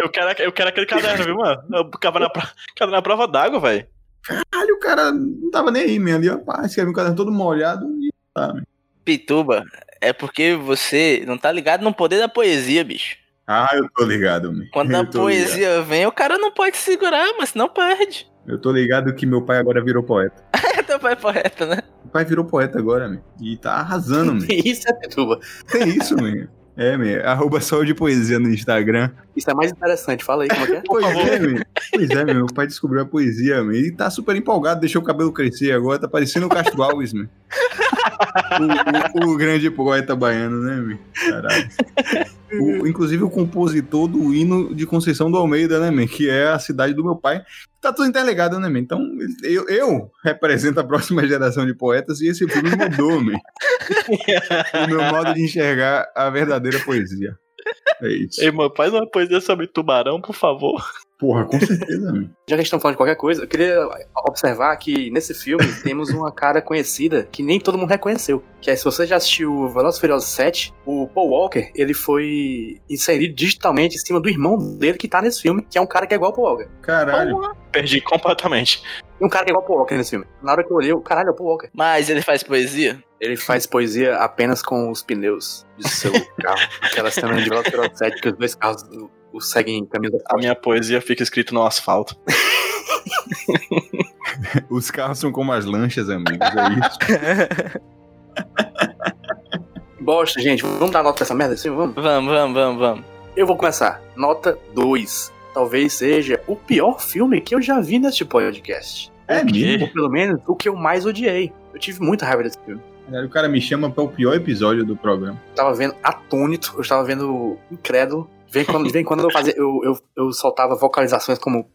Eu quero, eu quero aquele caderno, viu, mano? Eu ficava na, pro- na prova d'água, velho. Caralho, o cara não tava nem aí, man. Ali, ó, pá, escreveu um caderno todo molhado e tá, man. Pituba, é porque você não tá ligado no poder da poesia, bicho. Ah, eu tô ligado, man. [LAUGHS] Quando eu a poesia vem, o cara não pode segurar, mas senão perde. ligado. [LAUGHS] Eu tô ligado que meu pai agora virou poeta. [LAUGHS] Teu pai é poeta, né? O pai virou poeta agora, man. E tá arrasando, man. Isso é Pituba. Tem isso, man. É, man. Arroba sol de poesia no Instagram. Isso é mais interessante. Fala aí como é que é. Pois é, meu. Pois é, meu. Meu pai descobriu a poesia, meu. E tá super empolgado, deixou o cabelo crescer agora, tá parecendo o Castro Alves, meu. O, o- o grande poeta baiano, né, meu? Caralho. O- inclusive o compositor do hino de Conceição do Almeida, né, meu? Que é a cidade do meu pai. Tá tudo interligado, né, meu? Então, eu, eu represento a próxima geração de poetas e esse filme mudou, meu. o meu modo de enxergar a verdadeira poesia. É isso. Ei, mano, faz uma poesia sobre tubarão, por favor. Porra, com certeza, meu. [LAUGHS] Já que a gente tá falando de qualquer coisa, eu queria observar que nesse filme [LAUGHS] temos uma cara conhecida que nem todo mundo reconheceu. Que é, se você já assistiu Velozes e Furiosos 7, o Paul Walker, ele foi inserido digitalmente em cima do irmão dele que tá nesse filme, que é um cara que é igual ao Paul Walker. Caralho. Perdi completamente. E um cara que é igual ao Paul Walker nesse filme. Na hora que eu olhei, o caralho é o Paul Walker. Mas ele faz poesia? Ele faz poesia apenas com os pneus de seu [LAUGHS] carro. Aquela cena de Velozes e Furiosos 7 que os dois carros o, seguem em caminho A minha poesia fica escrito no asfalto. [LAUGHS] Os carros são como as lanchas, amigos. É isso. [LAUGHS] Bosta, gente, vamos dar nota pra essa merda assim? Vamos? Vamos, vamos, vamos, vamos. Eu vou começar. Nota 2. Talvez seja o pior filme que eu já vi neste podcast. É mesmo? Ou pelo menos o que eu mais odiei. Eu tive muita raiva desse filme. O cara me chama para o pior episódio do programa. Eu tava vendo atônito, eu estava vendo incrédulo. De vez em quando, de vez em quando eu, fazia, eu, eu, eu soltava vocalizações como.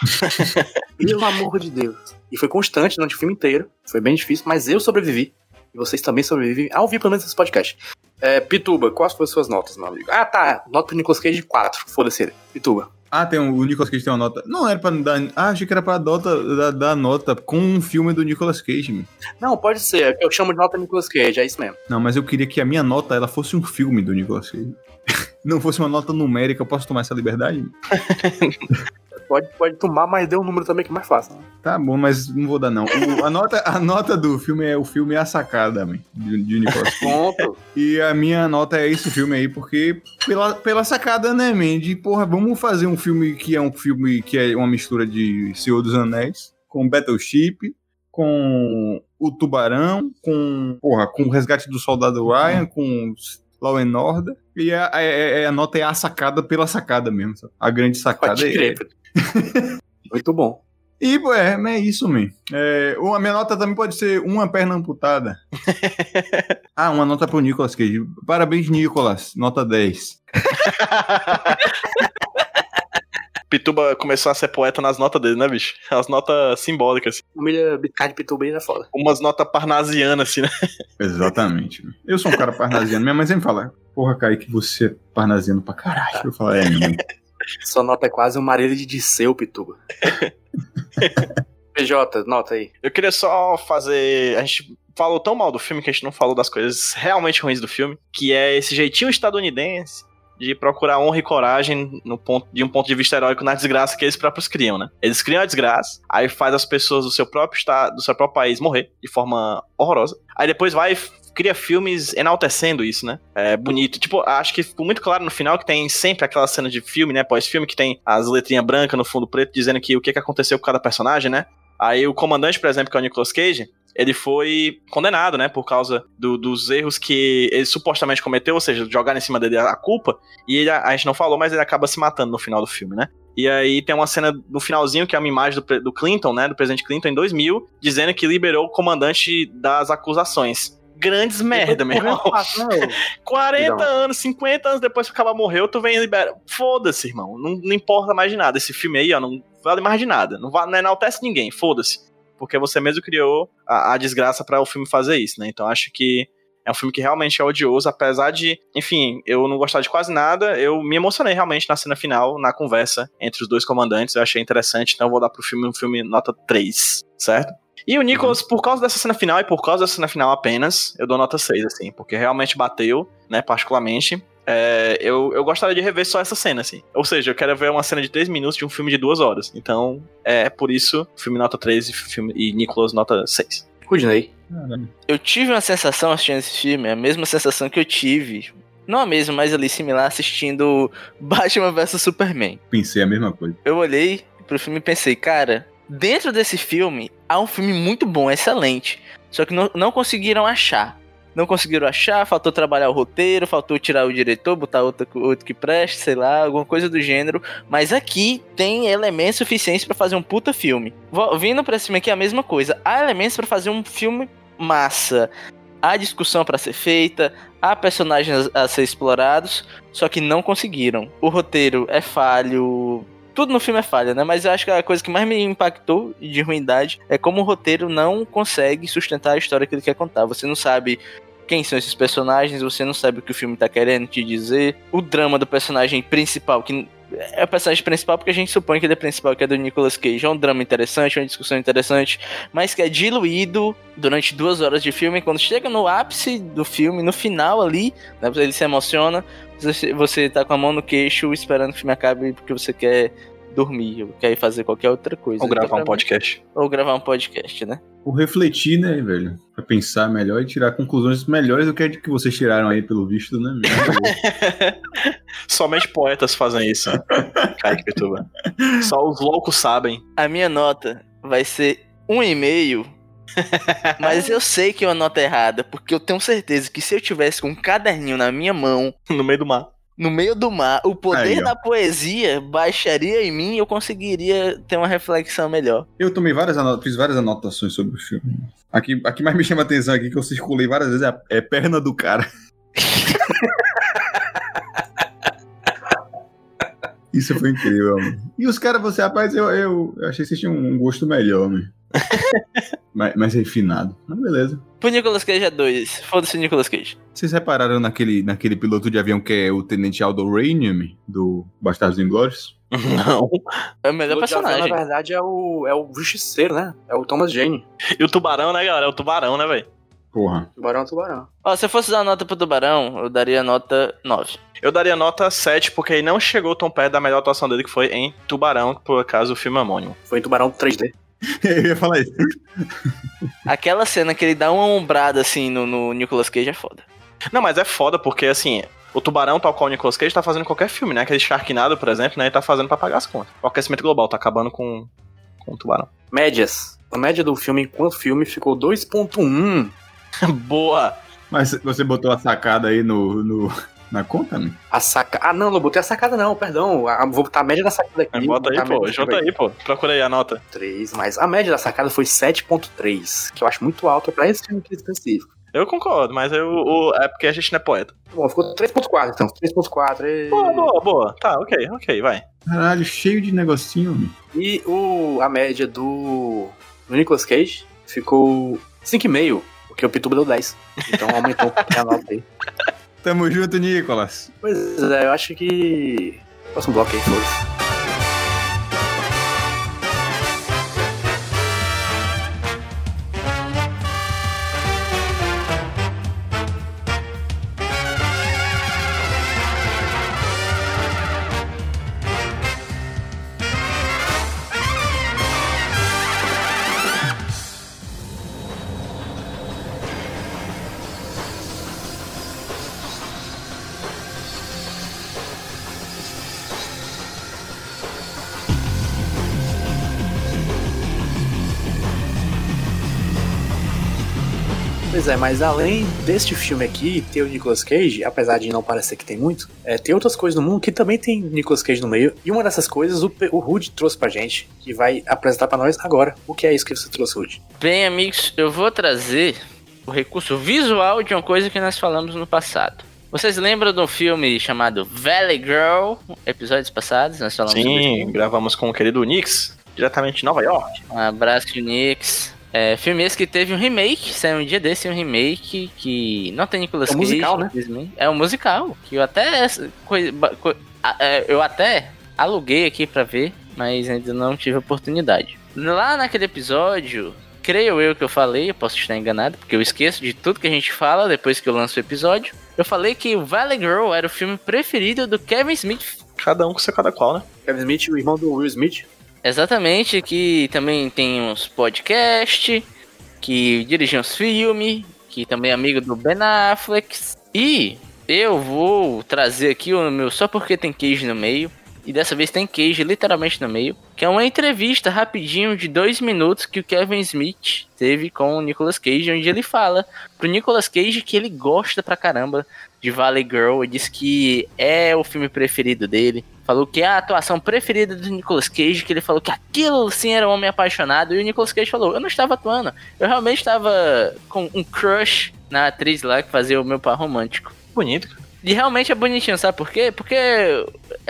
[LAUGHS] Pelo amor de Deus. E foi constante durante o filme inteiro. Foi bem difícil, mas eu sobrevivi. E vocês também sobrevivem ao ouvir pelo menos esse podcast. É, Pituba, quais foram as suas notas, meu amigo? Ah, tá. Nota pro Nicolas Cage 4. Foda-se ele. Pituba. Ah, tem um, o Nicolas Cage tem uma nota. Não era pra dar. Ah, achei que era pra nota, dar, dar nota com um filme do Nicolas Cage, meu. Não, pode ser. Eu chamo de nota Nicolas Cage, é isso mesmo. Não, mas eu queria que a minha nota ela fosse um filme do Nicolas Cage. [LAUGHS] Não fosse uma nota numérica, eu posso tomar essa liberdade? [LAUGHS] Pode, pode tomar, mas dê um número também que é mais fácil. Tá bom, mas não vou dar não. O- a, nota, a nota do filme é o filme A Sacada, man, de, de Nicolas. Ponto. E a minha nota é esse filme aí, porque pela, pela sacada, né, man? De, porra, vamos fazer um filme que é um filme que é uma mistura de Senhor dos Anéis, com Battleship, com o Tubarão, com, porra, com o Resgate do Soldado Ryan, com Law and Order. E a, a, a- a nota é a sacada pela sacada mesmo, sabe? A grande sacada Pode é... [LAUGHS] Muito bom. E, pô, é, é isso, man. É, a minha nota também pode ser uma perna amputada. [LAUGHS] ah, uma nota pro Nicolas Cage. Parabéns, Nicolas. Nota 10. [LAUGHS] Pituba começou a ser poeta nas notas dele, né, bicho? As notas simbólicas. Família Biscate Pituba é foda. Umas notas parnasianas, assim, né? Exatamente. Eu sou um cara parnasiano. Minha mãe sempre fala, porra, Kaique, você é parnasiano pra caralho. Eu falo, é, mãe. Sua nota é quase um marido de Disseu, Pituba. [LAUGHS] PJ, nota aí. Eu queria só fazer. A gente falou tão mal do filme que a gente não falou das coisas realmente ruins do filme, que é esse jeitinho estadunidense de procurar honra e coragem no ponto, de um ponto de vista heróico na desgraça que eles próprios criam, né? Eles criam a desgraça, aí faz as pessoas do seu próprio estado, do seu próprio país morrer de forma horrorosa. Aí depois vai e cria filmes enaltecendo isso, né? É bonito. Tipo, acho que ficou muito claro no final que tem sempre aquela cena de filme, né? Pós-filme que tem as letrinhas brancas no fundo preto dizendo que o que, que aconteceu com cada personagem, né? Aí o comandante, por exemplo, que é o Nicolas Cage, ele foi condenado, né, por causa do- dos erros que ele supostamente cometeu, ou seja, jogar em cima dele a culpa, e ele, a gente não falou, mas ele acaba se matando no final do filme, né? E aí tem uma cena no finalzinho que é uma imagem do, do Clinton, né, do presidente Clinton em 2000, dizendo que liberou o comandante das acusações. Grandes merda, meu irmão. 40 Não. [LAUGHS] anos, 50 anos depois que o cara morreu, tu vem e libera. Foda-se, irmão. Não, não importa mais de nada. Esse filme aí, ó, não vale mais de nada. Não, va- não enaltece ninguém, foda-se. Porque você mesmo criou a, a desgraça pra o filme fazer isso, né? Então acho que é um filme que realmente é odioso, apesar de, enfim, eu não gostar de quase nada, eu me emocionei realmente na cena final, na conversa entre os dois comandantes, eu achei interessante, então eu vou dar pro filme um filme nota 3, certo? E o Nicholas, por causa dessa cena final e por causa dessa cena final apenas, eu dou nota 6, assim, porque realmente bateu, né, particularmente. É, eu, eu gostaria de rever só essa cena, assim. Ou seja, eu quero ver uma cena de 3 minutos de um filme de 2 horas. Então, é por isso, filme nota 3 e, filme, e Nicholas nota 6. Rudney. Eu tive uma sensação assistindo esse filme, a mesma sensação que eu tive. Não a mesma, mas ali similar assistindo [LAUGHS] Batman vs Superman. Pensei a mesma coisa. Eu olhei pro filme e pensei, cara, dentro desse filme há um filme muito bom, excelente. Só que não, não conseguiram achar. Não conseguiram achar, faltou trabalhar o roteiro, faltou tirar o diretor, botar outro, outro que preste, sei lá, alguma coisa do gênero. Mas aqui tem elementos suficientes pra fazer um puta filme. Vindo pra cima aqui é a mesma coisa. Há elementos pra fazer um filme massa. Há discussão pra ser feita, há personagens a ser explorados, só que não conseguiram. O roteiro é falho, tudo no filme é falha, né? Mas eu acho que a coisa que mais me impactou de ruindade é como o roteiro não consegue sustentar a história que ele quer contar. Você não sabe quem são esses personagens, você não sabe o que o filme tá querendo te dizer. O drama do personagem principal, que é o personagem principal porque a gente supõe que ele é principal, que é do Nicolas Cage. É um drama interessante, uma discussão interessante, mas que é diluído durante duas horas de filme. Quando chega no ápice do filme, no final ali, né, ele se emociona, você, você tá com a mão no queixo esperando que o filme acabe porque você quer dormir ou quer ir fazer qualquer outra coisa. Ou gravar Então, um mim- podcast. Ou gravar um podcast, né? Por refletir, né, velho? Pra pensar melhor e tirar conclusões melhores do que a que vocês tiraram aí, pelo visto, né? [LAUGHS] Somente poetas fazem isso. Kaique Pituba. Só os loucos sabem. A minha nota vai ser um e-mail. [LAUGHS] mas eu sei que é uma nota errada, porque eu tenho certeza que se eu tivesse com um caderninho na minha mão, No meio do mar. No meio do mar, o poder Aí, da poesia baixaria em mim e eu conseguiria ter uma reflexão melhor. Eu tomei várias anotações, fiz várias anotações sobre o filme. Aqui, aqui mais me chama a atenção aqui que eu circulei várias vezes é, a- é perna do cara. [LAUGHS] Isso foi incrível, mano. E os caras, você, rapaz, eu, eu, eu achei que vocês tinham um gosto melhor, mano. [LAUGHS] mais, mais refinado. Mas beleza. Pro Nicolas Cage é dois. Foda-se o Nicolas Cage. Vocês repararam naquele, naquele piloto de avião que é o Tenente Aldo Rainium, do Bastardos Inglórios? [LAUGHS] Não. É o melhor O personagem. na verdade, é o, é o justiceiro, né? É o Thomas Jane. E o tubarão, né, galera? É o tubarão, né, velho? Porra. Tubarão, tubarão. Ó, se eu fosse dar nota pro Tubarão, eu daria nota 9. Eu daria nota 7, porque ele não chegou tão perto da melhor atuação dele, que foi em Tubarão, por acaso o filme é homônimo. Foi em Tubarão 3D. [LAUGHS] eu ia falar isso. Aquela cena que ele dá uma ombrada assim no, no Nicolas Cage é foda. Não, mas é foda, porque assim, o Tubarão, tal qual o Nicolas Cage, tá fazendo qualquer filme, né? Aquele Sharknado, por exemplo, né? Ele tá fazendo pra pagar as contas. O aquecimento global tá acabando com, com o Tubarão. Médias. A média do filme enquanto filme ficou 2.1. [LAUGHS] Boa! Mas você botou a sacada aí no, no, na conta, né? A saca... Ah, não, não botei a sacada não, perdão. A- vou botar a média da sacada aqui. Bota aí, pô. Junta aí, pô. Procura aí a nota. 3, mas a média da sacada foi 7.3, que eu acho muito alta pra esse filme específico. Eu concordo, mas eu, o- é porque a gente não é poeta. Bom, ficou 3.4 então. 3.4. e- Boa, boa, boa. Tá, ok, ok, vai. Caralho, cheio de negocinho, meu. E o, a média do, do Nicolas Cage ficou 5,5, porque o Pituba deu 10. Então aumentou um pouquinho a nota aí. Tamo junto, Nicolas. Pois é, eu acho que. Próximo bloco aí, foda-se. Pois é, mas além deste filme aqui, ter o Nicolas Cage, apesar de não parecer que tem muito, é, tem outras coisas no mundo que também tem Nicolas Cage no meio. E uma dessas coisas o, o Rude trouxe pra gente, que vai apresentar pra nós agora. O que é isso que você trouxe, Rude? Bem, amigos, eu vou trazer o recurso visual de uma coisa que nós falamos no passado. Vocês lembram de um filme chamado Valley Girl? Episódios passados, nós falamos Sim, gravamos com o querido Nix, diretamente de Nova York. Um abraço, Nix. É, filme esse que teve um remake, saiu um dia desse um remake que não tem Nicolas É um Cage. musical, né? É um musical, que eu até é, eu até aluguei aqui pra ver, mas ainda não tive oportunidade. Lá naquele episódio, creio eu que eu falei, eu posso estar enganado, porque eu esqueço de tudo que a gente fala depois que eu lanço o episódio. Eu falei que o Valley Girl era o filme preferido do Kevin Smith. Cada um com seu cada qual, né? Kevin Smith, o irmão do Will Smith. Exatamente, que também tem uns podcast, que dirige uns filmes, que também é amigo do Ben Affleck. E eu vou trazer aqui o meu Só Porque Tem Queijo no meio. E dessa vez tem queijo literalmente no meio. Que é uma entrevista rapidinho de dois minutos que o Kevin Smith teve com o Nicolas Cage, onde ele fala pro Nicolas Cage que ele gosta pra caramba de Valley Girl. Ele disse que é o filme preferido dele. Falou que é a atuação preferida do Nicolas Cage, que ele falou que aquilo sim era um homem apaixonado. E o Nicolas Cage falou: Eu não estava atuando, eu realmente estava com um crush na atriz lá que fazia o meu par romântico. Bonito. E realmente é bonitinho, sabe por quê? Porque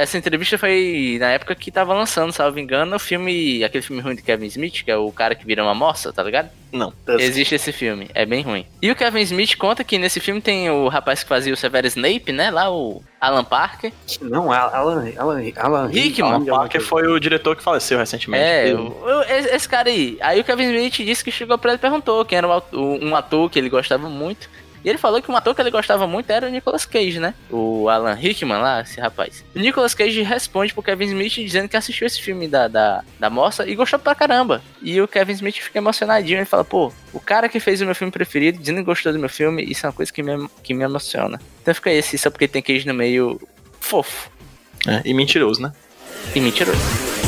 essa entrevista foi na época que tava lançando, salvo engano, o filme. aquele filme ruim de Kevin Smith, que é o cara que vira uma moça, tá ligado? Não. Existe esse filme, é bem ruim. E o Kevin Smith conta que nesse filme tem o rapaz que fazia o Severo Snape, né? Lá o Alan Parker. Não, Alan, Alan, Alan Hickman. Alan- Parker foi o diretor que faleceu recentemente. É, o- o- esse cara aí. Aí o Kevin Smith disse que chegou pra ele e perguntou quem era o um ator que ele gostava muito. E ele falou que um ator que ele gostava muito era o Nicolas Cage, né? O Alan Rickman lá, esse rapaz. O Nicolas Cage responde pro Kevin Smith dizendo que assistiu esse filme da, da, da moça e gostou pra caramba. E o Kevin Smith fica emocionadinho. Ele fala, pô, o cara que fez o meu filme preferido dizendo que gostou do meu filme, isso é uma coisa que me, que me emociona. Então fica esse, só porque tem queijo no meio fofo É, e mentiroso, né? e mentiroso.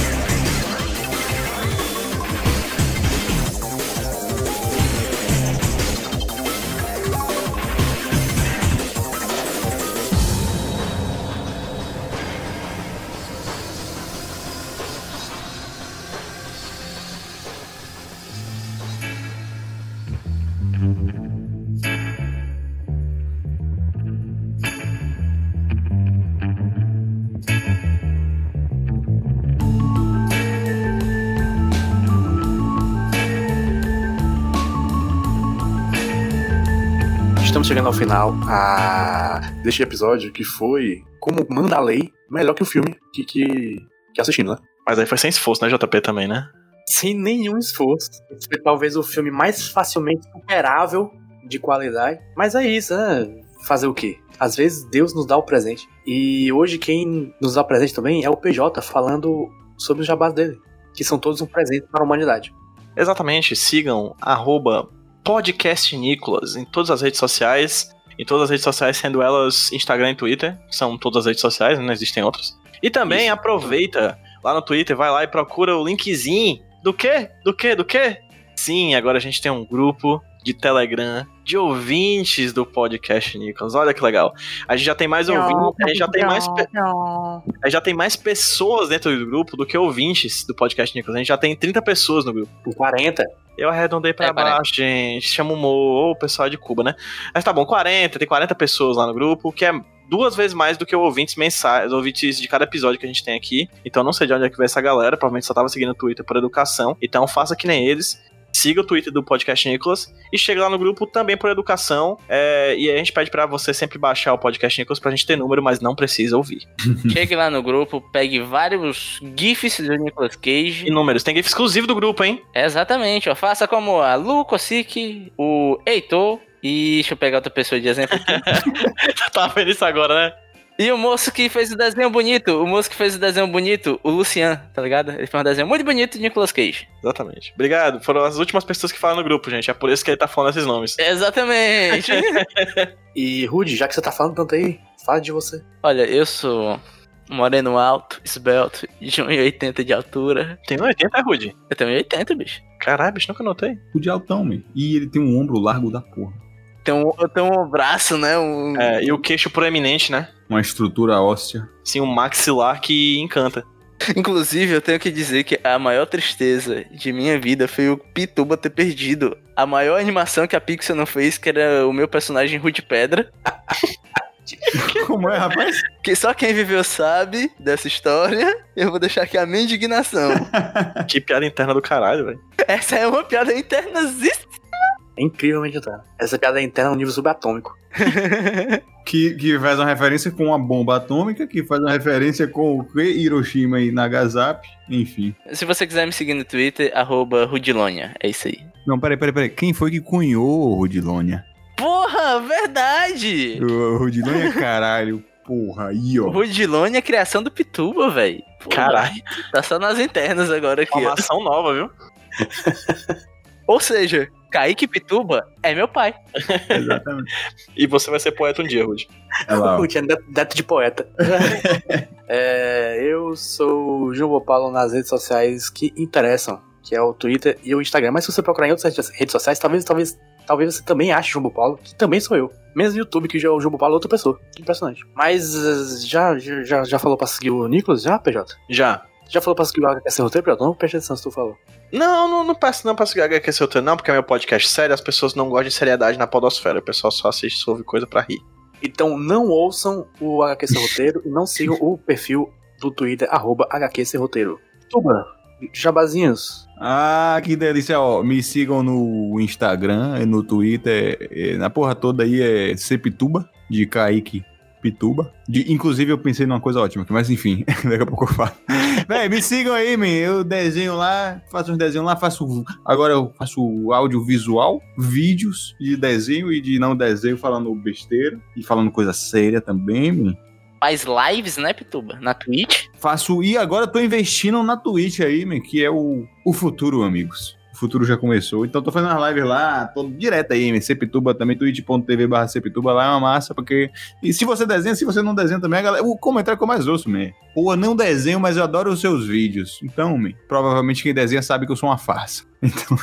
Chegando ao final a... deste episódio que foi, como manda a lei, melhor que o filme que, que, que assistindo, né? Mas aí foi sem esforço, né, JP também, né? Sem nenhum esforço. Esse foi talvez o filme mais facilmente superável de qualidade. Mas é isso, né? Fazer o quê? Às vezes Deus nos dá o presente. E hoje quem nos dá o presente também é o PJ falando sobre os jabás dele. Que são todos um presente para a humanidade. Exatamente, sigam arroba podcast Nicolas em todas as redes sociais. Em todas as redes sociais, sendo elas Instagram e Twitter, que são todas as redes sociais, não existem outras. E também Isso. aproveita lá no Twitter, vai lá e procura o linkzinho. Do quê? Do quê? Do quê? Sim, agora a gente tem um grupo de Telegram de ouvintes do podcast Nicolas. Olha que legal. A gente já tem mais ouvintes, a gente já tem mais a gente já tem mais pessoas dentro do grupo do que ouvintes do podcast Nicolas. A gente já tem 30 pessoas no grupo. Com 40. Eu arredondei pra É, 40. baixo, gente. Chama o Mo, ou o pessoal de Cuba, né? Mas tá bom, 40, tem 40 pessoas lá no grupo, que é duas vezes mais do que ouvintes mensais, ouvintes de cada episódio que a gente tem aqui. Então não sei de onde é que veio essa galera, provavelmente só tava seguindo o Twitter por educação. Então faça que nem eles. Siga o Twitter do podcast Nicolas e chega lá no grupo também por educação. É, e a gente pede pra você sempre baixar o podcast Nicolas pra gente ter número, mas não precisa ouvir. [LAUGHS] Chegue lá no grupo, pegue vários GIFs do Nicolas Cage. E números, tem GIF exclusivo do grupo, hein? Exatamente, ó. Faça como a Lu Kosik, o Heitor. E deixa eu pegar outra pessoa de exemplo aqui. [LAUGHS] tá vendo isso agora, né? E o moço que fez o desenho bonito, o moço que fez o desenho bonito, o Lucian, tá ligado? Ele fez um desenho muito bonito de Nicolas Cage. Exatamente. Obrigado. Foram as últimas pessoas que falaram no grupo, gente. É por isso que ele tá falando esses nomes. Exatamente. [LAUGHS] E Rude, já que você tá falando tanto aí, fala de você. Olha, eu sou Moreno alto, esbelto, de 1,80 de altura. Tem 80, é Rude? Eu tenho 1,80, bicho. Caralho, bicho, nunca notei. O de altão, man. E ele tem um ombro largo da porra. Tem um, tenho um braço, né? Um... É, e o queixo proeminente, né? Uma estrutura óssea. Sim, um maxilar que encanta. Inclusive, eu tenho que dizer que a maior tristeza de minha vida foi o Pituba ter perdido a maior animação que a Pixar não fez, que era o meu personagem Rude Pedra. [LAUGHS] Como é, rapaz? Que só quem viveu sabe dessa história. Eu vou deixar aqui a minha indignação. [LAUGHS] Que piada interna do caralho, velho. Essa é uma piada interna. É incrivelmente interna. Essa piada é interna no nível subatômico. [LAUGHS] que, que faz uma referência com a bomba atômica, que faz uma referência com o que? Hiroshima e Nagasaki, enfim. Se você quiser me seguir no Twitter, arroba Rudilonia. É isso aí. Não, peraí, peraí, peraí. Quem foi que cunhou o Rudilonia? Porra, verdade! O Rudilonia, [LAUGHS] caralho. Porra, aí, O ó. Rudilonia é criação do Pituba, velho. Caralho. Tá só nas internas agora aqui, Uma ó. ação nova, viu? [LAUGHS] Ou seja, Kaique Pituba é meu pai. Exatamente. [LAUGHS] E você vai ser poeta um dia, Rude. Olha lá, ó. O tinha deto de poeta. [LAUGHS] É, eu sou o João Paulo nas redes sociais que interessam, que é o Twitter e o Instagram. Mas se você procurar em outras redes- sociais, talvez, talvez, talvez você também ache o Jumbo Paulo, que também sou eu. Mesmo no YouTube, que já o Jumbo Paulo é outra pessoa. Impressionante. Mas eh, já, já, já- já falou pra seguir o Nicolas? Já, PJ? Já. Já falou pra seguir o HQS Roteiro, PJ? Não preste atenção se tu falou. Não, não, não peço não pra seguir HQ seu treino, não, porque é meu podcast sério, as pessoas não gostam de seriedade na podosfera. O pessoal só assiste e ouve coisa pra rir. Então não ouçam o HQC Roteiro e não sigam o perfil do Twitter, arroba HQC Roteiro. Tuba, jabazinhos. Ah, que delícia, ó. Me sigam no Instagram e no Twitter. é, na porra toda aí é Cepituba, de Kaique Pituba. De, inclusive, eu pensei numa coisa ótima aqui, mas enfim, [LAUGHS] daqui a pouco eu falo. [LAUGHS] Véi, me sigam aí, man. Eu desenho lá, faço uns desenhos lá, faço. Agora eu faço audiovisual, vídeos de desenho e de não desenho, falando besteira e falando coisa séria também, man. Faz lives, né, Pituba? Na Twitch. Faço. E agora eu tô investindo na Twitch aí, man, que é o, o futuro, amigos. Futuro já começou. Então tô fazendo as lives lá, tô direto aí, man. Cepituba também, twitch.tv barra Cepituba lá é uma massa, porque. E se você desenha, se você não desenha também, a galera. O comentário que eu mais ouço, man. Pô, não desenho, mas eu adoro os seus vídeos. Então, man, provavelmente quem desenha sabe que eu sou uma farsa. [LAUGHS] Então.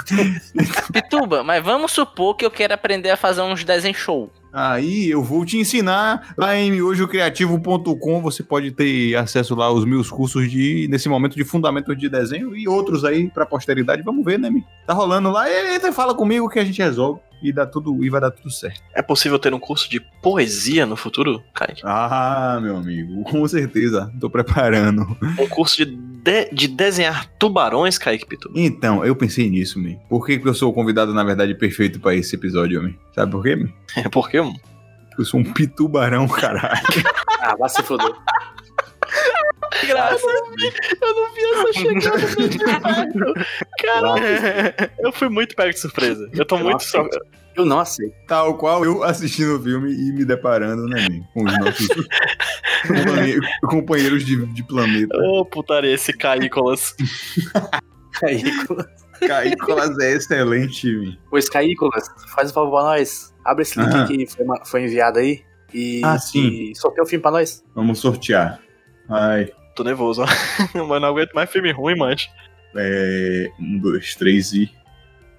[LAUGHS] Pituba, mas vamos supor que eu quero aprender a fazer uns desenhos show. Aí eu vou te ensinar lá em miojocreativo.com. Você pode ter acesso lá aos meus cursos de nesse momento de fundamentos de desenho e outros aí pra posteridade. Vamos ver, né, Mi? Tá rolando lá. Entra e fala comigo que a gente resolve e dá tudo e vai dar tudo certo. É possível ter um curso de poesia no futuro, Kaique? Ah, meu amigo, com certeza. Tô preparando. Um curso de, de, de desenhar tubarões, Kaique Pitu? Então, eu pensei nisso, Mi. Por que, que eu sou o convidado, na verdade, perfeito pra esse episódio, Mi? Sabe por quê, Mi? É porque, mano, Eu sou um pitubarão, caralho. [LAUGHS] Ah, vai se foder. Graças. eu não vi essa chegada [LAUGHS] Caralho, eu fui muito pego de surpresa. Eu tô Eu muito só. Eu não aceito. Tal qual eu assistindo o filme e me deparando, né? Com os nossos [LAUGHS] companhe- companheiros de, de planeta. Ô, putaria, esse Caícolas. [LAUGHS] Caícolas. Caícolas é excelente, Mi. Pois, Caícolas, faz um favor pra nós. Abre esse link que foi, foi enviado aí. E, Ah, sim. e sorteia o filme pra nós. Vamos sortear. Ai, Tô nervoso, ó. [LAUGHS] Mas não aguento mais filme ruim, mancha. é. Um, dois, três e.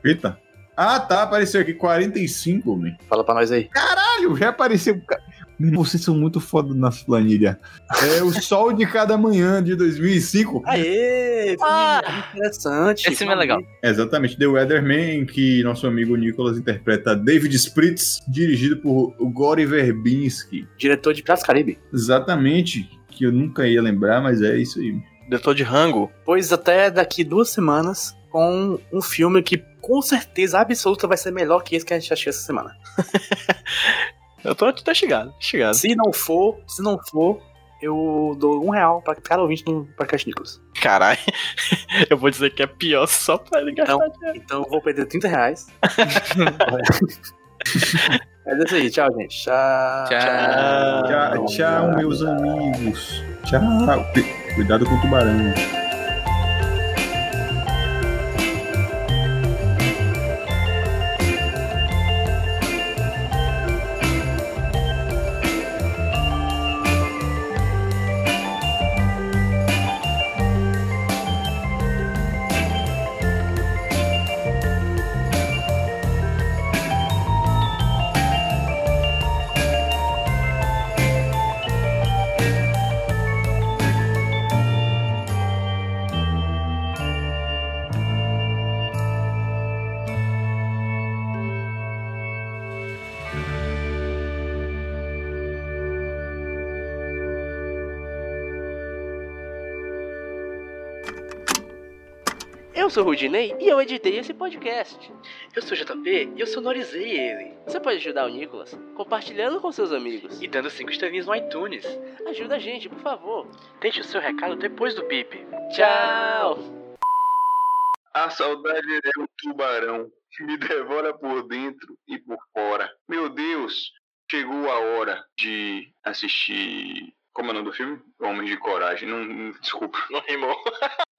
Eita. Ah, tá, apareceu aqui 45, Mi. Fala pra nós aí. Caralho, já apareceu. Vocês são muito foda nas planilhas. É o Sol de Cada Manhã de 2005. Aê! Ah! filme interessante. Esse filme é legal. Exatamente, The Weatherman, que nosso amigo Nicolas interpreta David Spritz, dirigido por Gore Verbinski. Diretor de Piratas Caribe. Exatamente, que eu nunca ia lembrar, mas é isso aí. Diretor de Rango. Pois até daqui duas semanas com um filme que com certeza absoluta vai ser melhor que esse que a gente assistiu essa semana. [LAUGHS] Eu tô até chegado, chegado. Se não for, se não for, eu dou um real pra cada ouvinte do podcast Nicolas. Caralho. [LAUGHS] Eu vou dizer que é pior só pra ele gastar Então- dinheiro. Então eu vou perder 30 reais. Mas [LAUGHS] é isso aí, tchau, gente. Tchau. Tchau. Tchau, tchau, meus amigos. Tchau. Cu- Cuidado com o tubarão. Eu sou o Rudinei e eu editei esse podcast. Eu sou o JP e eu sonorizei ele. Você pode ajudar o Nicolas compartilhando com seus amigos. E dando 5 estrelinhas no iTunes. Ajuda a gente, por favor. Deixe o seu recado depois do bip. Tchau! A saudade é um tubarão que me devora por dentro e por fora. Meu Deus, chegou a hora de assistir. Como é o nome do filme? Homens de Coragem. Não, não- desculpa. Não rimou. [LAUGHS]